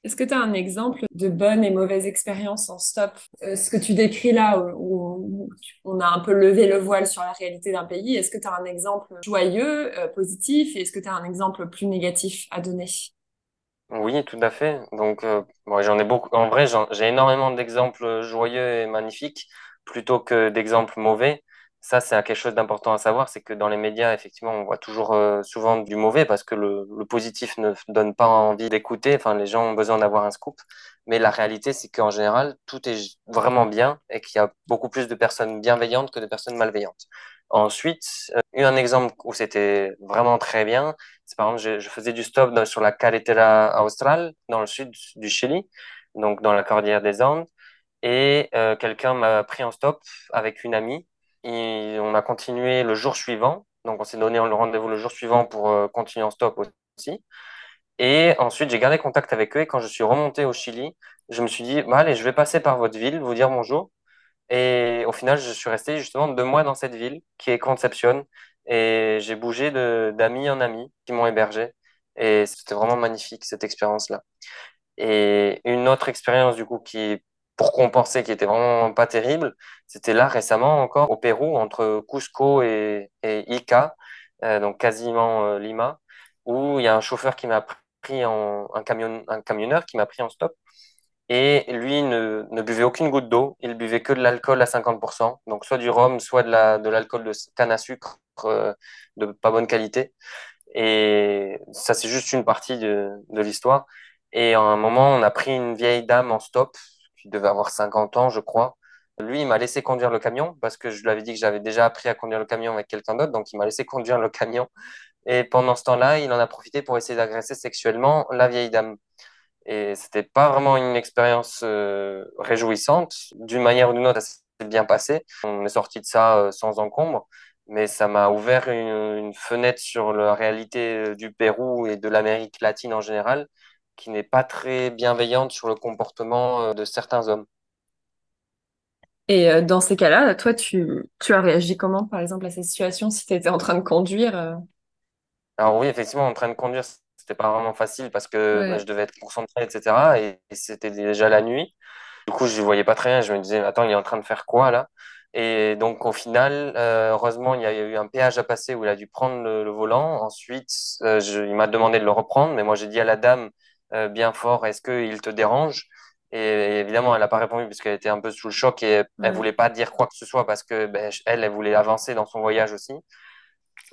A: Est-ce que tu as un exemple de bonne et mauvaise expérience en stop? Euh, Ce que tu décris là, où, on a un peu levé le voile sur la réalité d'un pays, est-ce que tu as un exemple joyeux, euh, positif, et est-ce que tu as un exemple plus négatif à donner?
B: Oui, tout à fait. Donc, euh, j'en ai beaucoup. En vrai, j'ai énormément d'exemples joyeux et magnifiques plutôt que d'exemples mauvais ça, c'est quelque chose d'important à savoir, c'est que dans les médias, effectivement, on voit toujours euh, souvent du mauvais parce que le, le, positif ne donne pas envie d'écouter. Enfin, les gens ont besoin d'avoir un scoop. Mais la réalité, c'est qu'en général, tout est vraiment bien et qu'il y a beaucoup plus de personnes bienveillantes que de personnes malveillantes. Ensuite, eu un exemple où c'était vraiment très bien. C'est par exemple, je, je faisais du stop sur la Carretera Austral, dans le sud du Chili, donc dans la cordillère des Andes. Et euh, quelqu'un m'a pris en stop avec une amie on a continué le jour suivant. Donc, on s'est donné le rendez-vous le jour suivant pour euh, continuer en stop aussi. Et ensuite, j'ai gardé contact avec eux. Et quand je suis remonté au Chili, je me suis dit, bah, allez, je vais passer par votre ville, vous dire bonjour. Et au final, je suis resté justement deux mois dans cette ville qui est Concepción. Et j'ai bougé d'amis en amis qui m'ont hébergé. Et c'était vraiment magnifique, cette expérience-là. Et une autre expérience, du coup, qui pour compenser, qui était vraiment pas terrible. C'était là récemment encore au Pérou, entre Cusco et, Ica, euh, donc quasiment euh, Lima, où il y a un chauffeur qui m'a pris en un, camion, un camionneur qui m'a pris en stop. Et lui ne, buvait aucune goutte d'eau, il buvait que de l'alcool à 50%, donc soit du rhum, soit de l'alcool de canne à sucre euh, de pas bonne qualité. Et ça, c'est juste une partie de, de l'histoire. Et à un moment, on a pris une vieille dame en stop qui devait avoir 50 ans, je crois. Lui, il m'a laissé conduire le camion parce que je lui avais dit que j'avais déjà appris à conduire le camion avec quelqu'un d'autre, donc il m'a laissé conduire le camion. Et pendant ce temps-là, il en a profité pour essayer d'agresser sexuellement la vieille dame. Et c'était pas vraiment une expérience euh, réjouissante. D'une manière ou d'une autre, ça s'est bien passé. On est sorti de ça euh, sans encombre, mais ça m'a ouvert une, une, fenêtre sur la réalité euh, du Pérou et de l'Amérique latine en général, qui n'est pas très bienveillante sur le comportement euh, de certains hommes.
A: Et euh, dans ces cas-là, toi, tu, tu, as réagi comment, par exemple, à ces situations si tu étais en train de conduire euh?
B: Alors oui, effectivement, en train de conduire, c'était pas vraiment facile parce que bah, je devais être concentré, etc. Et, c'était déjà la nuit. Du coup, je ne voyais pas très bien. Je me disais, attends, il est en train de faire quoi là? Et donc, au final, heureusement, il y a eu un péage à passer où il a dû prendre le, volant. Ensuite, il m'a demandé de le reprendre, mais moi, j'ai dit à la dame, euh, bien fort, est-ce qu'il te dérange? Et, évidemment, elle n'a pas répondu parce qu'elle était un peu sous le choc et elle voulait pas dire quoi que ce soit parce que ben, elle, elle voulait avancer dans son voyage aussi.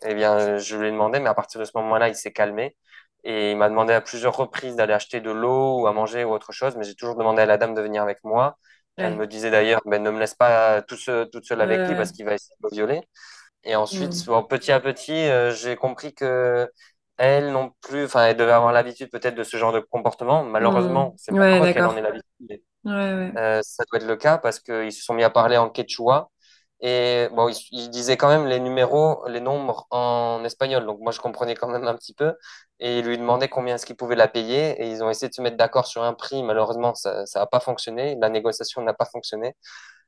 B: Eh bien, je lui ai demandé, mais à partir de ce moment-là, il s'est calmé et il m'a demandé à plusieurs reprises d'aller acheter de l'eau ou à manger ou autre chose, mais j'ai toujours demandé à la dame de venir avec moi. Elle me disait d'ailleurs, ben, ne me laisse pas tout seul, toute seule avec lui parce qu'il va essayer de me violer. Et ensuite, mm. petit à petit, euh, j'ai compris que elle non plus, enfin, elle devait avoir l'habitude peut-être de ce genre de comportement. Malheureusement, hmm. c'est pas ouais, qu'elle en ait l'habitude. Euh, ça doit être le cas parce qu'ils se sont mis à parler en quechua. Et bon, ils, disaient quand même les numéros, les nombres en espagnol. Donc moi, je comprenais quand même un petit peu. Et ils lui demandaient combien est-ce qu'ils pouvaient la payer. Et ils ont essayé de se mettre d'accord sur un prix. Malheureusement, ça n'a pas fonctionné. La négociation n'a pas fonctionné.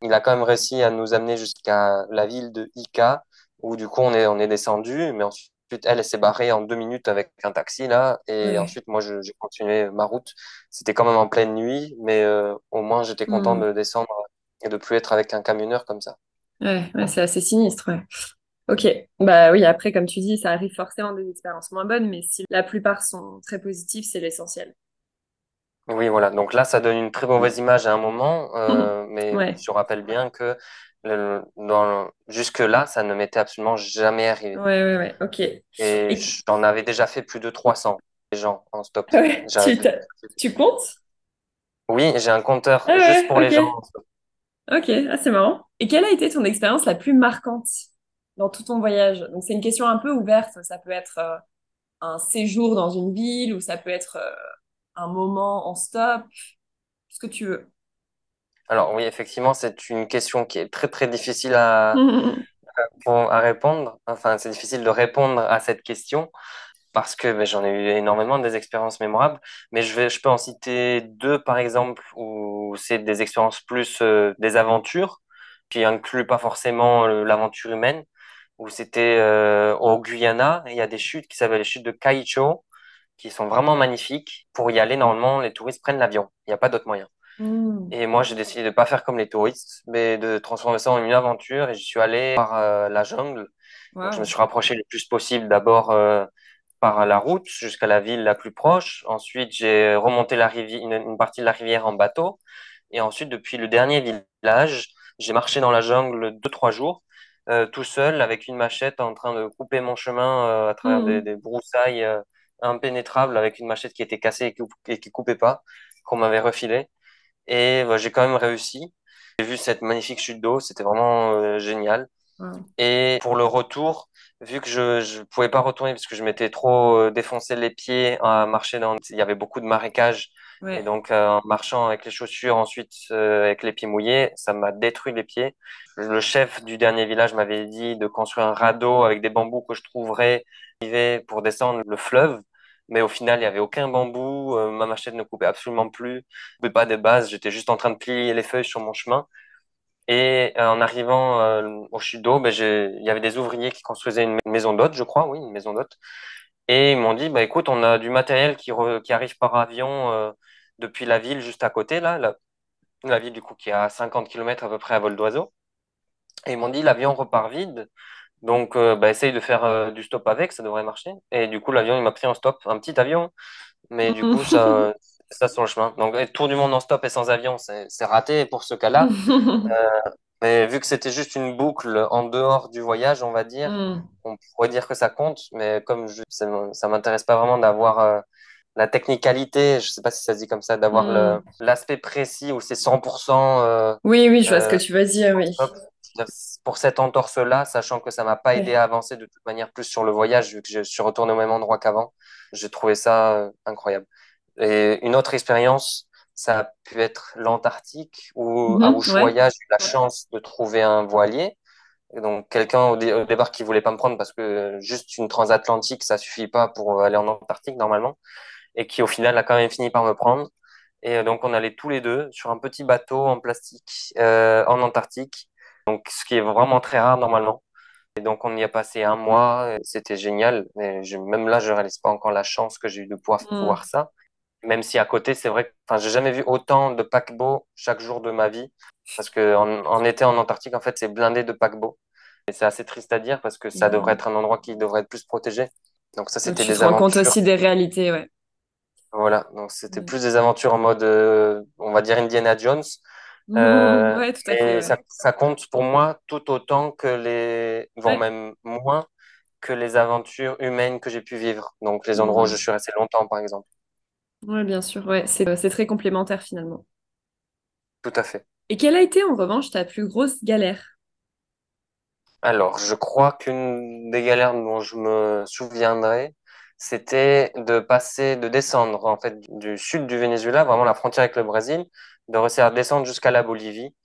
B: Il a quand même réussi à nous amener jusqu'à la ville de Ica, où du coup, on est, on est descendu. Mais ensuite, Ensuite, elle, elle s'est barrée en deux minutes avec un taxi, là. Et ensuite, moi, j'ai continué ma route. C'était quand même en pleine nuit, mais euh, au moins, j'étais content hmm. de descendre et de plus être avec un camionneur comme ça.
A: Ouais, c'est assez sinistre, ouais. Ok, bah oui, après, comme tu dis, ça arrive forcément des expériences moins bonnes, mais si la plupart sont très positives, c'est l'essentiel.
B: Oui, voilà. Donc là, ça donne une très mauvaise image à un moment, euh, mais je rappelle bien que dans jusque-là, ça ne m'était absolument jamais arrivé.
A: Ouais, ouais, ouais, ok.
B: Et, j'en avais déjà fait plus de 300 gens en stop.
A: Tu, comptes?
B: Oui, j'ai un compteur ah juste pour les gens en stop.
A: Ok, ah, c'est marrant. Et quelle a été ton expérience la plus marquante dans tout ton voyage? Donc, c'est une question un peu ouverte. Ça peut être euh, un séjour dans une ville ou ça peut être euh, un moment en stop, ce que tu veux.
B: Alors oui, effectivement, c'est une question qui est très très difficile à, à, répondre. Enfin, c'est difficile de répondre à cette question parce que ben, j'en ai eu énormément des expériences mémorables, mais je vais, je peux en citer deux par exemple où c'est des expériences plus euh, des aventures qui incluent pas forcément euh, l'aventure humaine. où c'était au Guyana. Il y a des chutes qui s'appellent les chutes de Kaicho, qui sont vraiment magnifiques. Pour y aller, normalement, les touristes prennent l'avion. Il n'y a pas d'autre moyen.
A: Hmm.
B: Et moi, j'ai décidé de ne pas faire comme les touristes, mais de transformer ça en une aventure. Et j'y suis allé par la jungle. je me suis rapproché le plus possible d'abord par la route jusqu'à la ville la plus proche. Ensuite, j'ai remonté la rivière, une, partie de la rivière en bateau. Et ensuite, depuis le dernier village, j'ai marché dans la jungle deux, trois jours, euh, tout seul, avec une machette, en train de couper mon chemin euh, à travers des,
A: Mhm.
B: broussailles euh, impénétrables, avec une machette qui était cassée et qui, et qui coupait pas, qu'on m'avait refilé. Et bah, j'ai quand même réussi. J'ai vu cette magnifique chute d'eau, c'était vraiment génial.
A: Wow.
B: Et pour le retour, vu que je ne pouvais pas retourner parce que je m'étais trop euh, défoncé les pieds à marcher dans, il y avait beaucoup de marécages. Et donc, euh, en marchant avec les chaussures, ensuite euh, avec les pieds mouillés, ça m'a détruit les pieds. Le chef du dernier village m'avait dit de construire un radeau avec des bambous que je trouverais pour descendre le fleuve. Mais au final, il n'y avait aucun bambou. euh, ma machette ne coupait absolument plus. Pas des bases. J'étais juste en train de plier les feuilles sur mon chemin. Et euh, en arrivant euh, au Chudo, ben, il y avait des ouvriers qui construisaient une maison d'hôte, je crois, oui, une maison d'hôte. Et ils m'ont dit, bah, écoute, on a du matériel qui, arrive par avion depuis la ville juste à côté, là, la, la ville du coup qui est à 50 km à peu près à vol d'oiseau. Et ils m'ont dit, l'avion repart vide, donc euh, bah, essaye de faire euh, du stop avec, ça devrait marcher. Et du coup, l'avion, il m'a pris en stop, un petit avion, mais du coup, ça, ça sur le chemin. Donc, tour du monde en stop et sans avion, c'est raté pour ce cas-là. Mais vu que c'était juste une boucle en dehors du voyage, on va dire,
A: Hmm.
B: on pourrait dire que ça compte, mais comme je, ça, ça m'intéresse pas vraiment d'avoir euh, la technicalité, je sais pas si ça se dit comme ça, d'avoir
A: Hmm.
B: l'aspect précis où c'est 100% euh,
A: Oui, oui, je vois ce que
B: euh,
A: tu veux dire, oui.
B: Pour cette entorse-là, sachant que ça m'a pas aidé à avancer de toute manière plus sur le voyage, vu que je suis retourné au même endroit qu'avant, j'ai trouvé ça euh, incroyable. Et une autre expérience, ça a pu être l'Antarctique, où à
A: Mhm, ouais.
B: J'ai eu la chance de trouver un voilier. Et donc, quelqu'un au, dé- au départ qui voulait pas me prendre parce que juste une transatlantique, ça suffit pas pour aller en Antarctique normalement. Et qui, au final, a quand même fini par me prendre. Et euh, donc, on allait tous les deux sur un petit bateau en plastique euh, en Antarctique. Donc, ce qui est vraiment très rare normalement. Et donc, on y a passé un mois. C'était génial. Mais je- même là, je réalise pas encore la chance que j'ai eu de pouvoir
A: Hmm.
B: voir ça. Même si à côté, c'est vrai que enfin, j'ai jamais vu autant de paquebots chaque jour de ma vie. Parce que en, en été en Antarctique, en fait, c'est blindé de paquebots. Et c'est assez triste à dire parce que ça devrait être un endroit qui devrait être plus protégé. Donc ça, c'était
A: tu te
B: des
A: rends compte
B: aventures.
A: aussi des réalités, ouais.
B: Voilà. Donc c'était
A: Ouais,
B: plus des aventures en mode, euh, on va dire Indiana Jones. Euh,
A: ouais, tout à fait,
B: et
A: ouais.
B: ça, ça compte pour moi tout autant que les, voire
A: Ouais.
B: même moins que les aventures humaines que j'ai pu vivre. Donc les endroits où je suis resté longtemps, par exemple.
A: Ouais, bien sûr, ouais. C'est c'est très complémentaire finalement.
B: Tout à fait.
A: Et quelle a été en revanche ta plus grosse galère?
B: Alors, je crois qu'une des galères dont je me souviendrai, c'était de passer, de descendre en fait du sud du Venezuela, vraiment la frontière avec le Brésil, de réussir à descendre jusqu'à la Bolivie,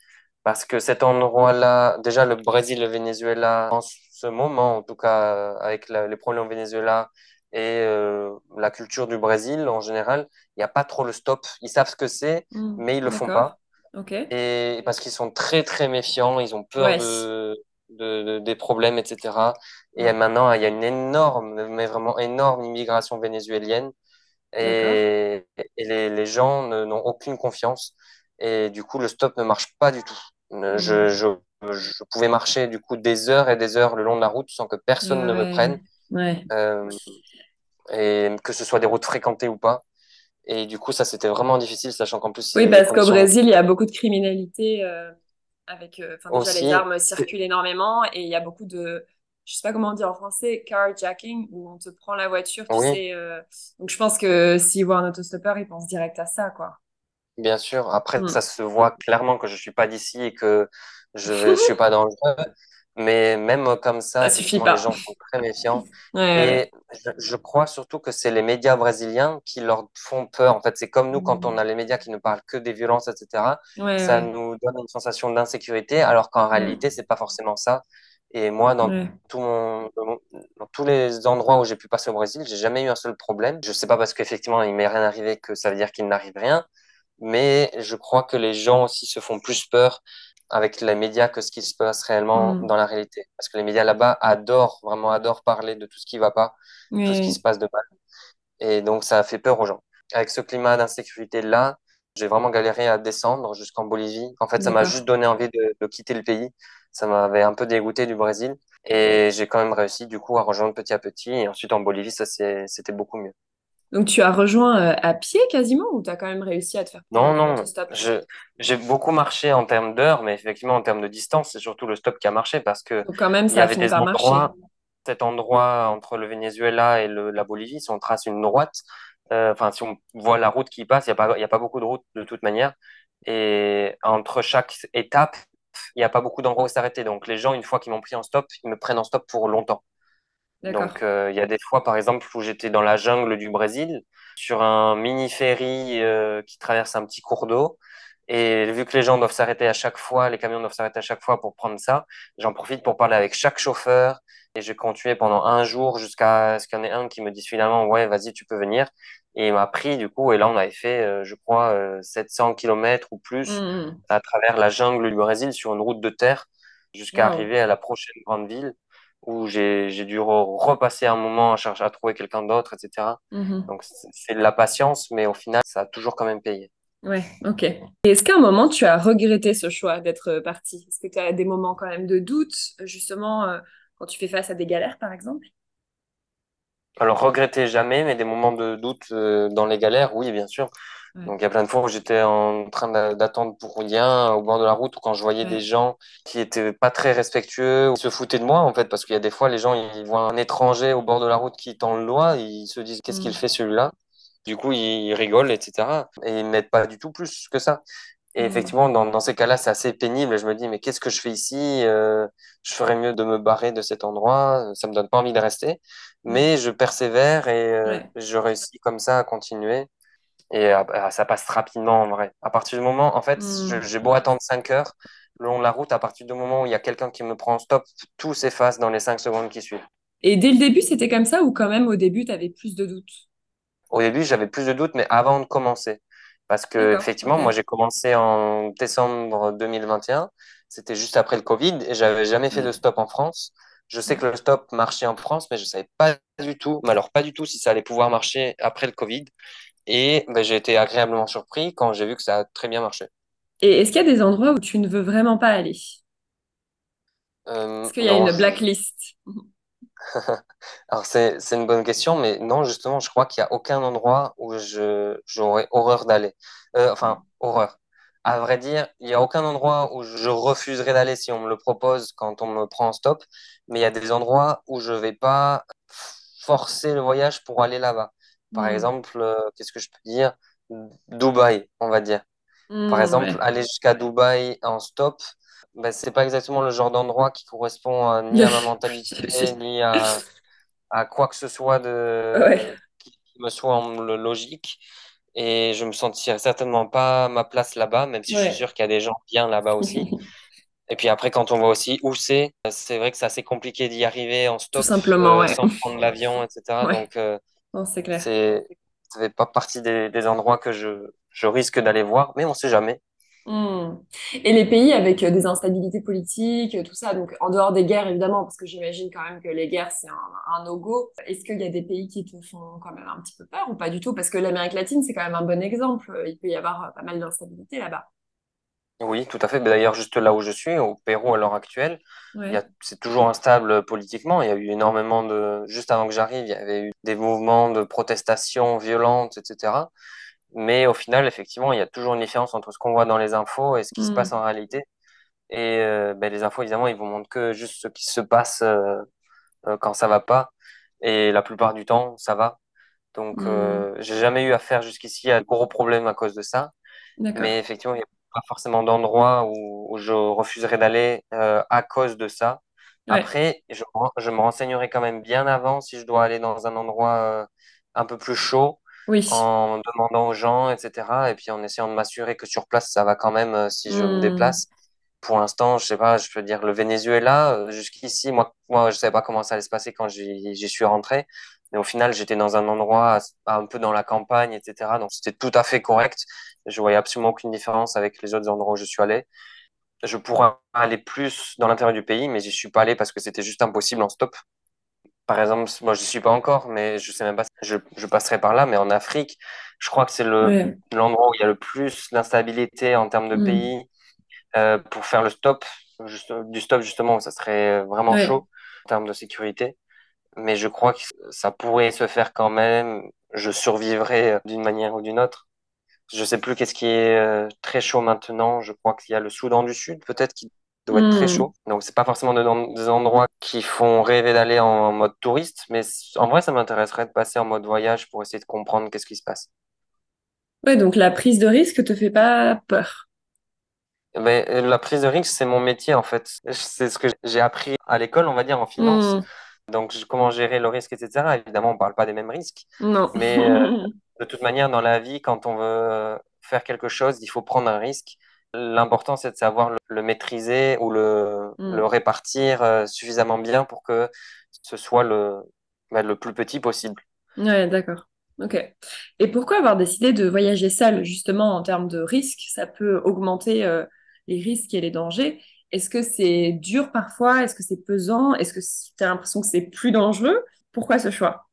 B: parce que cet endroit-là, déjà le Brésil et le Venezuela, en ce moment, en tout cas euh, avec la- les problèmes au Venezuela et euh, la culture du Brésil en général, il n'y a pas trop le stop. Ils savent ce que c'est,
A: Hmm,
B: mais ils le font pas.
A: Ok.
B: Et parce qu'ils sont très, très méfiants, ils ont peur
A: Ouais.
B: de, de, de- des problèmes, etc. Et maintenant, il y a une énorme, mais vraiment énorme immigration vénézuélienne. Et, et les, les gens n'ont aucune confiance. Et du coup, le stop ne marche pas du tout. Euh, Je, je, je pouvais marcher du coup des heures et des heures le long de la route sans que personne ne me prenne,
A: ouais.
B: Euh, et que ce soit des routes fréquentées ou pas. Et du coup, ça, c'était vraiment difficile, sachant qu'en plus,
A: Oui, parce qu'au Brésil, il y a beaucoup de criminalité euh, avec, euh, déjà les armes circulent énormément et il y a beaucoup de, je sais pas comment on dit en français, carjacking où on te prend la voiture, tu
B: Oui,
A: sais. euh, Donc je pense que s'ils voient un autostoppeur, ils pensent direct à ça, quoi.
B: Bien sûr, après
A: Hmm.
B: ça se voit clairement que je suis pas d'ici et que je je suis pas dangereux, mais même comme ça, les gens sont très méfiants
A: Ouais,
B: et je, je crois surtout que c'est les médias brésiliens qui leur font peur. En fait, c'est comme nous quand on a les médias qui ne parlent que des violences, etc.
A: Ouais,
B: Ça
A: ouais.
B: nous donne une sensation d'insécurité, alors qu'en
A: Hmm.
B: réalité, c'est pas forcément ça. Et moi, dans
A: Ouais.
B: tout mon, dans tous les endroits où j'ai pu passer au Brésil, j'ai jamais eu un seul problème. Je sais pas parce qu'effectivement, il m'est rien arrivé que ça veut dire qu'il n'arrive rien mais je crois que les gens aussi se font plus peur avec les médias que ce qui se passe réellement
A: Mm.
B: dans la réalité. Parce que les médias là-bas adorent, vraiment adorent parler de tout ce qui va pas, tout ce qui
A: Oui,
B: se passe de mal. Et donc, ça a fait peur aux gens. Avec ce climat d'insécurité-là, j'ai vraiment galéré à descendre jusqu'en Bolivie. En fait, ça m'a juste donné envie de, de quitter le pays. Ça m'avait un peu dégoûté du Brésil. Et j'ai quand même réussi, du coup, à rejoindre petit à petit. Et ensuite, en Bolivie, ça, c'était beaucoup mieux.
A: Donc tu as rejoint euh, à pied quasiment ou tu as quand même réussi à te faire
B: Non, non, j'ai beaucoup marché en termes d'heures, mais effectivement, en termes de distance, c'est surtout le stop qui a marché parce que
A: Donc quand même,
B: il y
A: ça
B: avait des
A: marcher.
B: endroits, cet endroit entre le Venezuela et le, la Bolivie, si on trace une droite, euh, enfin, si on voit la route qui passe, il n'y a pas, y a pas beaucoup de routes de toute manière. Et entre chaque étape, il n'y a pas beaucoup d'endroits où s'arrêter. Donc, les gens, une fois qu'ils m'ont pris en stop, ils me prennent en stop pour longtemps. Donc, euh, il y a des fois, par exemple, où j'étais dans la jungle du Brésil, sur un mini-ferry euh, qui traverse un petit cours d'eau. Et vu que les gens doivent s'arrêter à chaque fois, les camions doivent s'arrêter à chaque fois pour prendre ça, j'en profite pour parler avec chaque chauffeur. Et j'ai continué pendant un jour jusqu'à ce qu'il y en ait un qui me dise finalement, ouais, vas-y, tu peux venir. Et il m'a pris, du coup, et là, on avait fait, euh, je crois, euh, 700 kilomètres ou plus
A: Hmm.
B: à travers la jungle du Brésil sur une route de terre jusqu'à
A: Wow.
B: arriver à la prochaine grande ville où j'ai dû re- repasser un moment à chercher à trouver quelqu'un d'autre, etc.
A: Mhm.
B: Donc c'est de la patience, mais au final, ça a toujours quand même payé.
A: Ouais, ok. Est-ce qu'à un moment, tu as regretté ce choix d'être euh, parti? Est-ce que tu as des moments quand même de doute, justement, euh, quand tu fais face à des galères, par exemple?
B: Alors regretter jamais, mais des moments de doute euh, dans les galères, oui, bien sûr. Donc il y a plein de fois où j'étais en train d'a- d'attendre pour rien au bord de la route ou quand je voyais des gens qui étaient pas très respectueux ou se foutaient de moi en fait parce qu'il y a des fois les gens ils voient un étranger au bord de la route qui tend le doigt, ils se disent qu'est-ce qu'il
A: Hmm.
B: fait celui-là? Du coup ils rigolent etc. Et ils m'aident pas du tout plus que ça. Et
A: Hmm.
B: effectivement, dans, dans ces cas-là, c'est assez pénible. Je me dis, mais qu'est-ce que je fais ici? Euh, je ferais mieux de me barrer de cet endroit. Ça me donne pas envie de rester.
A: Ouais,
B: Mais je persévère et euh,
A: ouais.
B: je réussis comme ça à continuer. Et euh, bah, ça passe rapidement en vrai. À partir du moment, en fait,
A: Hmm.
B: j'ai beau attendre 5 heures le long de la route, à partir du moment où il y a quelqu'un qui me prend en stop, tout s'efface dans les 5 secondes qui suivent.
A: Et dès le début, c'était comme ça ou quand même au début, tu avais plus de doutes?
B: Au début, j'avais plus de doutes, mais avant de commencer. Parce que, effectivement, moi, j'ai commencé en décembre 2021. C'était juste après le Covid et j'avais jamais fait de
A: Ouais,
B: stop en France. Je sais que le stop marchait en France, mais je savais pas du tout, mais alors pas du tout si ça allait pouvoir marcher après le Covid. Et ben, j'ai été agréablement surpris quand j'ai vu que ça a très bien marché.
A: Et est-ce qu'il y a des endroits où tu ne veux vraiment pas aller?
B: Euh,
A: Est-ce qu'il y a
B: non,
A: une blacklist?
B: alors c'est, c'est une bonne question, mais non, justement, je crois qu'il n'y a aucun endroit où je, j'aurais horreur d'aller. Euh, enfin, horreur. À vrai dire, il n'y a aucun endroit où je refuserais d'aller si on me le propose quand on me prend en stop, mais il y a des endroits où je vais pas forcer le voyage pour aller là-bas. Par
A: Hmm.
B: exemple, euh, qu'est-ce que je peux dire? Dubaï, on va dire. Par
A: Hmm,
B: exemple,
A: ouais.
B: aller jusqu'à Dubaï en stop, ben, c'est pas exactement le genre d'endroit qui correspond à- ni à ma mentalité, ni à, à quoi que ce soit
A: Ouais,
B: de, qui me soit en logique. Et je me sentirais certainement pas à ma place là-bas, même si je suis sûr qu'il y a des gens bien là-bas aussi. Et puis après, quand on voit aussi où c'est, c'est vrai que c'est assez compliqué d'y arriver en
A: Tout
B: stop,
A: simplement,
B: euh,
A: ouais.
B: sans prendre l'avion, etc.
A: Ouais,
B: Donc, euh,
A: non, c'est clair.
B: c'est, ça fait pas partie des, des endroits que je, je risque d'aller voir, mais on sait jamais.
A: Hmm. Et les pays avec euh, des instabilités politiques, euh, tout ça, donc en dehors des guerres évidemment, parce que j'imagine quand même que les guerres c'est un, un no-go. Est-ce qu'il y a des pays qui te font quand même un petit peu peur ou pas du tout? Parce que l'Amérique latine c'est quand même un bon exemple. Euh, Il peut y avoir pas mal d'instabilité là-bas.
B: Oui, tout à fait. D'ailleurs, juste là où je suis, au Pérou à l'heure actuelle, y
A: Ouais.
B: c'est toujours instable politiquement. Il y a eu énormément de, juste avant que j'arrive, il y avait eu des mouvements de protestation violentes, etc. Mais au final, effectivement, il y a toujours une différence entre ce qu'on voit dans les infos et ce qui se passe
A: Hmm.
B: en réalité. Et euh, ben, les infos, évidemment, ils vous montrent que juste ce qui se passe euh, euh, quand ça va pas. Et la plupart du temps, ça va. Donc, euh, j'ai jamais eu affaire jusqu'ici à de gros problèmes à cause de ça. Mais effectivement, il n'y a pas forcément d'endroit où, où je refuserais d'aller euh, à cause de ça.
A: Ouais.
B: Après, je, me- je me renseignerai quand même bien avant si je dois aller dans un endroit euh, un peu plus chaud,
A: Oui.
B: en demandant aux gens, etc. Et puis en essayant de m'assurer que sur place, ça va quand même euh, si je me
A: Hmm.
B: déplace. Pour l'instant, je sais pas, je peux dire le Venezuela, jusqu'ici, moi, moi, je savais pas comment ça allait se passer quand j'y suis rentré. Mais au final, j'étais dans un endroit un peu dans la campagne, etc. Donc c'était tout à fait correct. Je voyais absolument aucune différence avec les autres endroits où je suis allé. je pourrais aller plus dans l'intérieur du pays, mais j'y suis pas allé parce que c'était juste impossible en stop. Par exemple, moi, je suis pas encore, mais je sais même pas si je, je passerai par là. Mais en Afrique, je crois que c'est le, l'endroit où il y a le plus d'instabilité en termes de mm. pays. Euh, pour faire le stop, du stop justement, ça serait vraiment chaud en termes de sécurité. Mais je crois que ça pourrait se faire quand même. Je survivrai d'une manière ou d'une autre. Je sais plus qu'est-ce qui est euh, très chaud maintenant. Je crois qu'il y a le Soudan du Sud, peut-être, qui doit être très hmm. chaud. Donc, c'est pas forcément des endroits qui font rêver d'aller en mode touriste, mais en vrai, ça m'intéresserait de passer en mode voyage pour essayer de comprendre qu'est-ce qui se passe.
A: Ouais, donc la prise de risque te fait pas peur.
B: Mais euh, la prise de risque, c'est mon métier en fait. C'est ce que j'ai appris à l'école, on va dire, en finance. Hmm. Donc, comment gérer le risque, etc. Évidemment, on parle pas des mêmes risques.
A: Non.
B: Mais euh, de toute manière, dans la vie, quand on veut faire quelque chose, il faut prendre un risque. L'important, c'est de savoir le, maîtriser ou le, mm. le répartir euh, suffisamment bien pour que ce soit le, bah, le plus petit possible.
A: Ouais, d'accord. Ok. Et pourquoi avoir décidé de voyager seul, justement, en termes de risque Ça peut augmenter euh, les risques et les dangers. Est-ce que c'est dur parfois? Est-ce que c'est pesant? Est-ce que tu as l'impression que c'est plus dangereux? Pourquoi ce choix?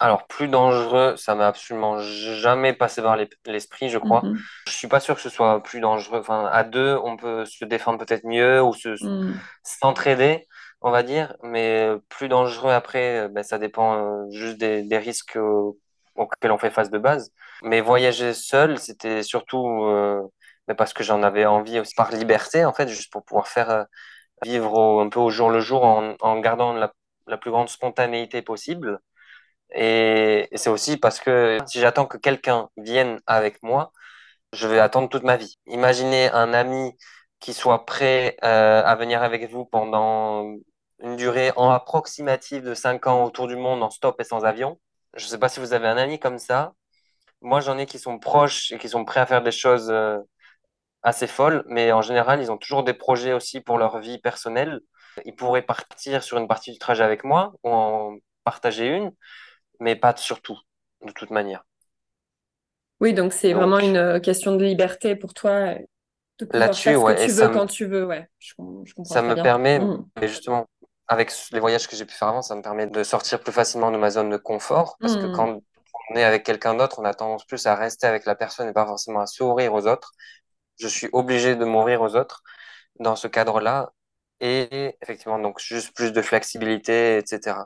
B: Alors, plus dangereux, ça m'a absolument jamais passé par l'esprit, je crois. Mhm. Je suis pas sûr que ce soit plus dangereux. Enfin, à deux, on peut se défendre peut-être mieux ou se mhm. s'entraider, on va dire. Mais plus dangereux après, ben, ça dépend euh, juste des, des risques auxquels on fait face de base. Mais voyager seul, c'était surtout euh, ben, parce que j'en avais envie aussi par liberté, en fait, juste pour pouvoir faire euh, vivre un peu au jour le jour en, gardant la, la plus grande spontanéité possible. Et, c'est aussi parce que si j'attends que quelqu'un vienne avec moi, je vais attendre toute ma vie. Imaginez un ami qui soit prêt euh, à venir avec vous pendant une durée en approximative de 5 ans autour du monde en stop et sans avion. Je ne sais pas si vous avez un ami comme ça. Moi, j'en ai qui sont proches et qui sont prêts à faire des choses euh, assez folles, mais en général, ils ont toujours des projets aussi pour leur vie personnelle. Ils pourraient partir sur une partie du trajet avec moi ou en partager une mais pas surtout, de toute manière.
A: Oui, donc c'est vraiment une euh, question de liberté pour toi de pouvoir faire ce que tu veux quand tu veux. Ouais, je, comprends
B: ça me permet, mmh. mais justement, avec les voyages que j'ai pu faire avant, ça me permet de sortir plus facilement de ma zone de confort, parce que mmh. quand on est avec quelqu'un d'autre, on a tendance plus à rester avec la personne et pas forcément à sourire aux autres. Je suis obligé de mourir aux autres dans ce cadre-là, et effectivement, donc juste plus de flexibilité, etc.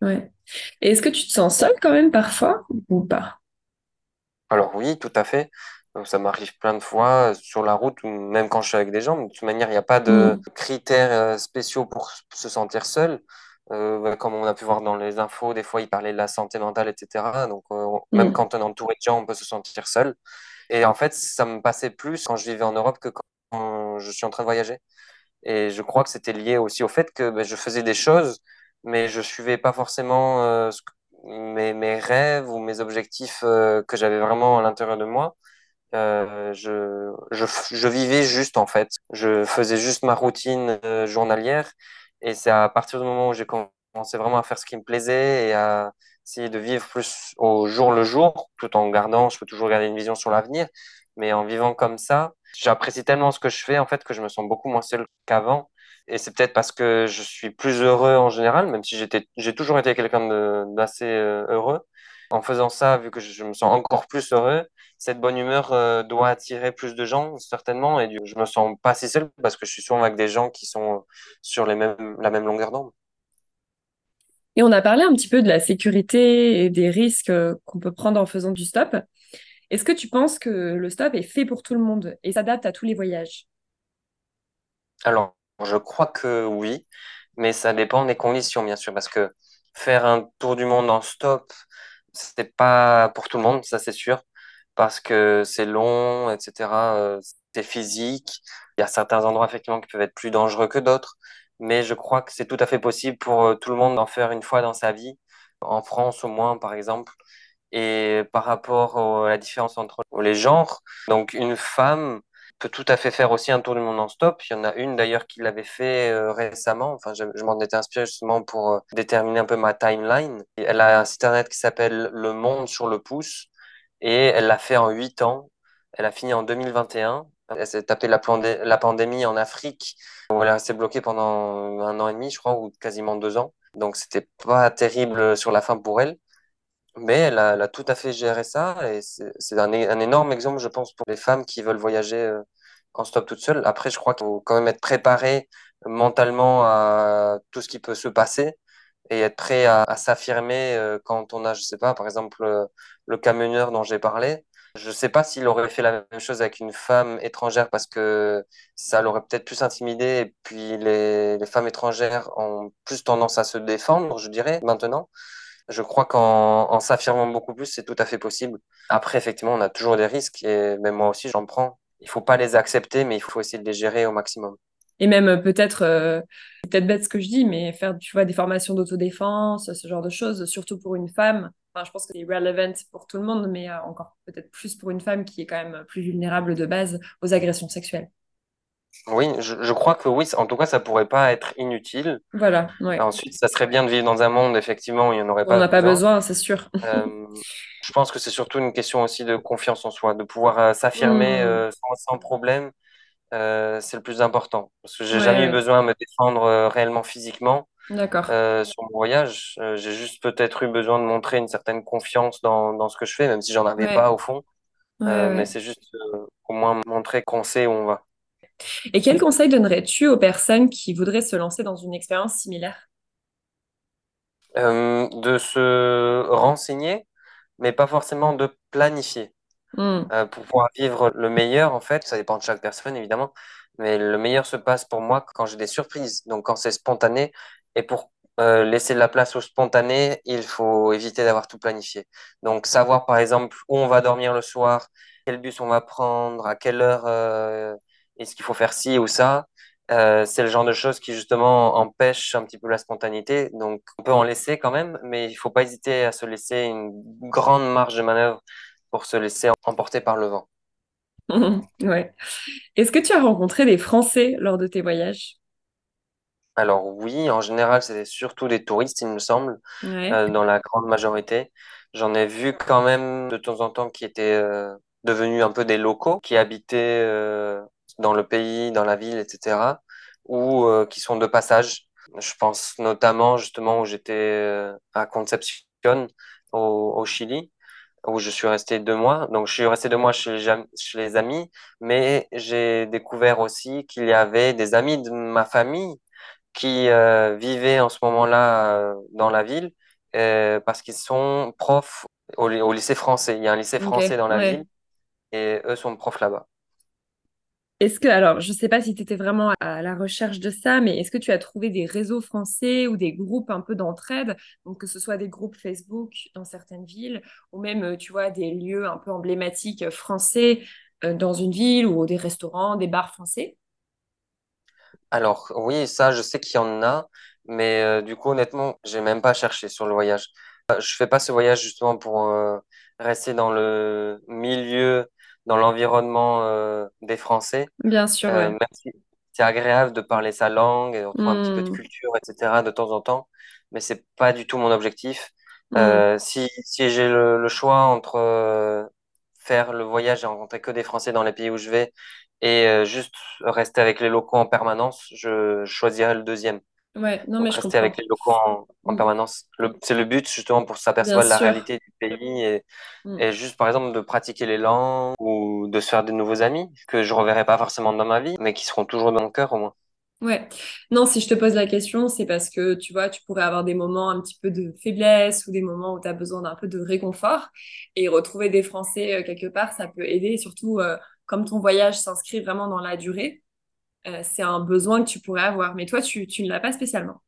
A: Ouais. Et est-ce que tu te sens seul quand même parfois ou pas?
B: Alors oui, tout à fait. Ça m'arrive plein de fois sur la route ou même quand je suis avec des gens. de toute manière, il n'y a pas de mm. critères euh, spéciaux pour se sentir seul. Euh, comme on a pu voir dans les infos, des fois, ils parlaient de la santé mentale, etc. Donc, euh, même mm. quand on est entouré de gens, on peut se sentir seul. Et en fait, ça me passait plus quand je vivais en Europe que quand je suis en train de voyager. Et je crois que c'était lié aussi au fait que ben, je faisais des choses mais je suivais pas forcément euh, mes, mes, rêves ou mes objectifs euh, que j'avais vraiment à l'intérieur de moi. Euh, je, je, je, vivais juste en fait. Je faisais juste ma routine journalière et c'est à partir du moment où j'ai vraiment à faire ce qui me plaisait et à essayer de vivre plus au jour le jour, tout en gardant, je peux toujours garder une vision sur l'avenir, mais en vivant comme ça, j'apprécie tellement ce que je fais en fait que je me sens beaucoup moins seul qu'avant et c'est peut-être parce que je suis plus heureux en général, même si j'étais, j'ai toujours été quelqu'un d'assez euh, heureux. En faisant ça, vu que je me sens encore plus heureux, cette bonne humeur euh, doit attirer plus de gens, certainement. Et je me sens pas si seul parce que je suis souvent avec des gens qui sont sur les mêmes, la même longueur d'onde.
A: Et on a parlé un petit peu de la sécurité et des risques euh, qu'on peut prendre en faisant du stop. Est-ce que tu penses que le stop est fait pour tout le monde et s'adapte à tous les voyages?
B: Alors, je crois que oui, mais ça dépend des conditions, bien sûr, parce que faire un tour du monde en stop, c'est pas pour tout le monde, ça c'est sûr, parce que c'est long, etc. Euh, c'est physique. Il y a certains endroits effectivement qui peuvent être plus dangereux que d'autres, mais je crois que c'est tout à fait possible pour euh, tout le monde d'en faire une fois dans sa vie, en France au moins, par exemple. Et par rapport à la différence entre les genres, donc une femme peut tout à fait faire aussi un tour du monde en stop. Il y en a une d'ailleurs qui l'avait fait euh, récemment. Enfin, je, m'en étais inspiré justement pour euh, déterminer un peu ma timeline. elle a un site internet qui s'appelle Le Monde sur le pouce et elle l'a fait en 8 ans. Elle a fini en 2021. Elle s'est tapée la, pandémie en Afrique, où elle est restée bloquée pendant un an et demi, je crois, ou quasiment deux ans. Donc, c'était pas terrible sur la fin pour elle. Mais elle a, tout à fait géré ça et c'est un, énorme exemple, je pense, pour les femmes qui veulent voyager euh, en stop toute seule. Après, je crois qu'il faut quand même être préparé mentalement à tout ce qui peut se passer et être prêt à, s'affirmer euh, quand on a, je sais pas, par exemple, euh, le camionneur dont j'ai parlé. Je sais pas s'il aurait fait la même chose avec une femme étrangère parce que ça l'aurait peut-être plus intimidé et puis les, femmes étrangères ont plus tendance à se défendre, je dirais, maintenant. Je crois qu'en s'affirmant beaucoup plus, c'est tout à fait possible. Après, effectivement, on a toujours des risques et même moi aussi, j'en prends. Il faut pas les accepter, mais il faut essayer de les gérer au maximum.
A: Et même euh, peut-être, euh, peut-être bête ce que je dis, mais faire, tu vois, des formations d'autodéfense, ce genre de choses, surtout pour une femme. Enfin, je pense que c'est relevant pour tout le monde, mais euh, encore peut-être plus pour une femme qui est quand même plus vulnérable de base aux agressions sexuelles.
B: Oui, je, crois que oui, en tout cas, ça pourrait pas être inutile.
A: Voilà,
B: Ensuite, ça serait bien de vivre dans un monde, effectivement, où il n'y en aurait pas
A: On n'a pas besoin, c'est sûr.
B: Euh, je pense que c'est surtout une question aussi de confiance en soi, de pouvoir euh, s'affirmer euh, sans, problème. C'est le plus important. Parce que j'ai jamais eu besoin de me défendre réellement physiquement.
A: D'accord.
B: sur mon voyage, j'ai juste peut-être eu besoin de montrer une certaine confiance dans, dans ce que je fais, même si j'en avais pas au fond. mais c'est juste au moins montrer qu'on sait où on va.
A: Et quel conseil donnerais-tu aux personnes qui voudraient se lancer dans une expérience similaire?
B: Euh, De se renseigner, mais pas forcément de planifier. Hmm. Euh, pour pouvoir vivre le meilleur, en fait, ça dépend de chaque personne, évidemment, mais le meilleur se passe pour moi quand j'ai des surprises, donc quand c'est spontané. Et pour euh, laisser de la place au spontané, il faut éviter d'avoir tout planifié. Donc savoir, par exemple, où on va dormir le soir, quel bus on va prendre, à quelle heure est-ce qu'il faut faire ci ou ça euh, c'est le genre de choses qui justement empêche un petit peu la spontanéité. Donc on peut en laisser quand même, mais il ne faut pas hésiter à se laisser une grande marge de manœuvre pour se laisser emporter par le vent.
A: ouais. Est-ce que tu as rencontré des Français lors de tes voyages?
B: Alors oui, en général, c'est surtout des touristes, il me semble, euh, dans la grande majorité. J'en ai vu quand même de temps en temps qui étaient euh, devenus un peu des locaux, qui habitaient dans le pays, dans la ville, etc., ou euh, qui sont de passage. Je pense notamment justement où j'étais euh, à Concepción, au, au, Chili, où je suis resté deux mois. Donc, je suis resté deux mois chez, chez les amis, mais j'ai découvert aussi qu'il y avait des amis de ma famille qui euh, vivaient en ce moment-là dans la ville parce qu'ils sont profs au, au, lycée français. Il y a un lycée français dans la ville et eux sont profs là-bas.
A: Est-ce que, alors, je ne sais pas si tu étais vraiment à la recherche de ça, mais est-ce que tu as trouvé des réseaux français ou des groupes un peu d'entraide, donc que ce soit des groupes Facebook dans certaines villes, ou même, euh, tu vois, des lieux un peu emblématiques français euh, dans une ville, ou des restaurants, des bars français?
B: Alors, oui, ça, je sais qu'il y en a, mais euh, du coup, honnêtement, j'ai même pas cherché sur le voyage. Je fais pas ce voyage justement pour rester dans le milieu dans l'environnement euh, des Français.
A: Bien sûr. Euh,
B: c'est agréable de parler sa langue, et retrouver un petit peu de hmm. culture, etc. de temps en temps, mais c'est pas du tout mon objectif. Hmm. Euh, si, si j'ai le, choix entre faire le voyage et rencontrer que des Français dans les pays où je vais et juste rester avec les locaux en permanence, je choisirais le deuxième.
A: Ouais, non, mais
B: je rester avec les locaux en, en mm. permanence. C'est le but justement pour s'apercevoir de la réalité du pays et, mm. et, juste par exemple de pratiquer les langues ou de se faire de nouveaux amis que je reverrai pas forcément dans ma vie, mais qui seront toujours dans mon cœur au moins.
A: Ouais, non, si je te pose la question, c'est parce que tu vois, tu pourrais avoir des moments un petit peu de faiblesse ou des moments où tu as besoin d'un peu de réconfort et retrouver des Français euh, quelque part, ça peut aider, surtout euh, comme ton voyage s'inscrit vraiment dans la durée. Euh, c'est un besoin que tu pourrais avoir. Mais toi, tu, tu ne l'as pas spécialement.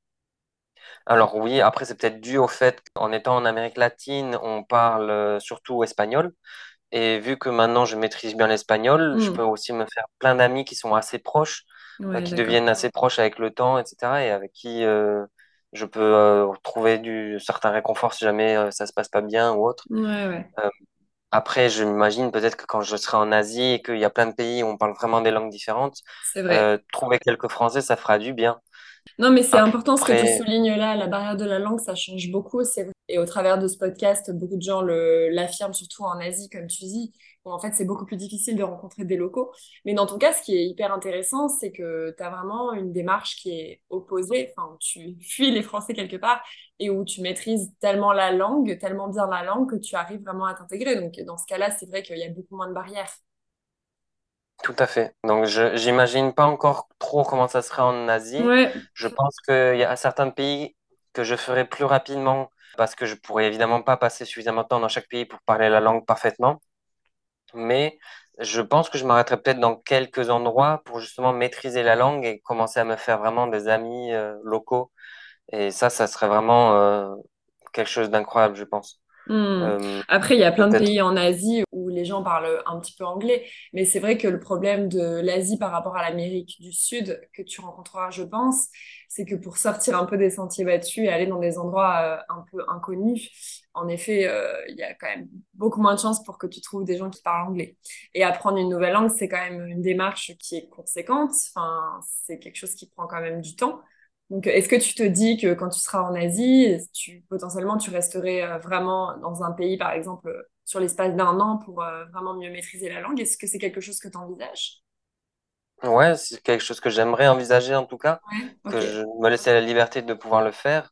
B: Alors oui, après c'est peut-être dû au fait qu'en étant en Amérique latine, on parle euh, surtout espagnol. Et vu que maintenant je maîtrise bien l'espagnol, je hmm. peux aussi me faire plein d'amis qui sont assez proches, euh, qui deviennent assez proches avec le temps, etc. Et avec qui je peux trouver du certain réconfort si jamais ça se passe pas bien ou autre.
A: Ouais, ouais.
B: Après, je m'imagine peut-être que quand je serai en Asie et qu'il y a plein de pays où on parle vraiment des langues différentes, euh, trouver quelques Français, ça fera du bien.
A: Non, mais c'est important ce que tu soulignes là, la barrière de la langue, ça change beaucoup. C'est Et au travers de ce podcast, beaucoup de gens l'affirment, surtout en Asie, comme tu dis. Bon, en fait, c'est beaucoup plus difficile de rencontrer des locaux. Mais dans ton cas, ce qui est hyper intéressant, c'est que tu as vraiment une démarche qui est opposée. Enfin, tu fuis les Français quelque part et où tu maîtrises tellement la langue, tellement bien la langue que tu arrives vraiment à t'intégrer. Donc, dans ce cas-là, c'est vrai qu'il y a beaucoup moins de barrières.
B: Tout à fait. Donc, je j'imagine pas encore trop comment ça serait en Asie.
A: Ouais.
B: Je pense qu'il y a certains pays que je ferais plus rapidement parce que je pourrais évidemment pas passer suffisamment de temps dans chaque pays pour parler la langue parfaitement. Mais je pense que je m'arrêterai peut-être dans quelques endroits pour justement maîtriser la langue et commencer à me faire vraiment des amis euh, locaux. Et ça, ça serait vraiment euh, quelque chose d'incroyable, je pense.
A: Hmm.
B: Euh,
A: Après, il y a plein de pays en Asie les gens parlent un petit peu anglais, mais c'est vrai que le problème de l'Asie par rapport à l'Amérique du Sud que tu rencontreras, je pense, c'est que pour sortir un peu des sentiers battus et aller dans des endroits euh, un peu inconnus, en effet, euh, il y a quand même beaucoup moins de chances pour que tu trouves des gens qui parlent anglais. Et apprendre une nouvelle langue, c'est quand même une démarche qui est conséquente. Enfin, c'est quelque chose qui prend quand même du temps. Donc, est-ce que tu te dis que quand tu seras en Asie, tu, potentiellement, tu resterais euh, vraiment dans un pays, par exemple, sur l'espace d'un an pour euh, vraiment mieux maîtriser la langue? Est-ce que c'est quelque chose que tu envisages?
B: Ouais, c'est quelque chose que j'aimerais envisager en tout cas,
A: Ouais,
B: que je me laissais la liberté de pouvoir le faire.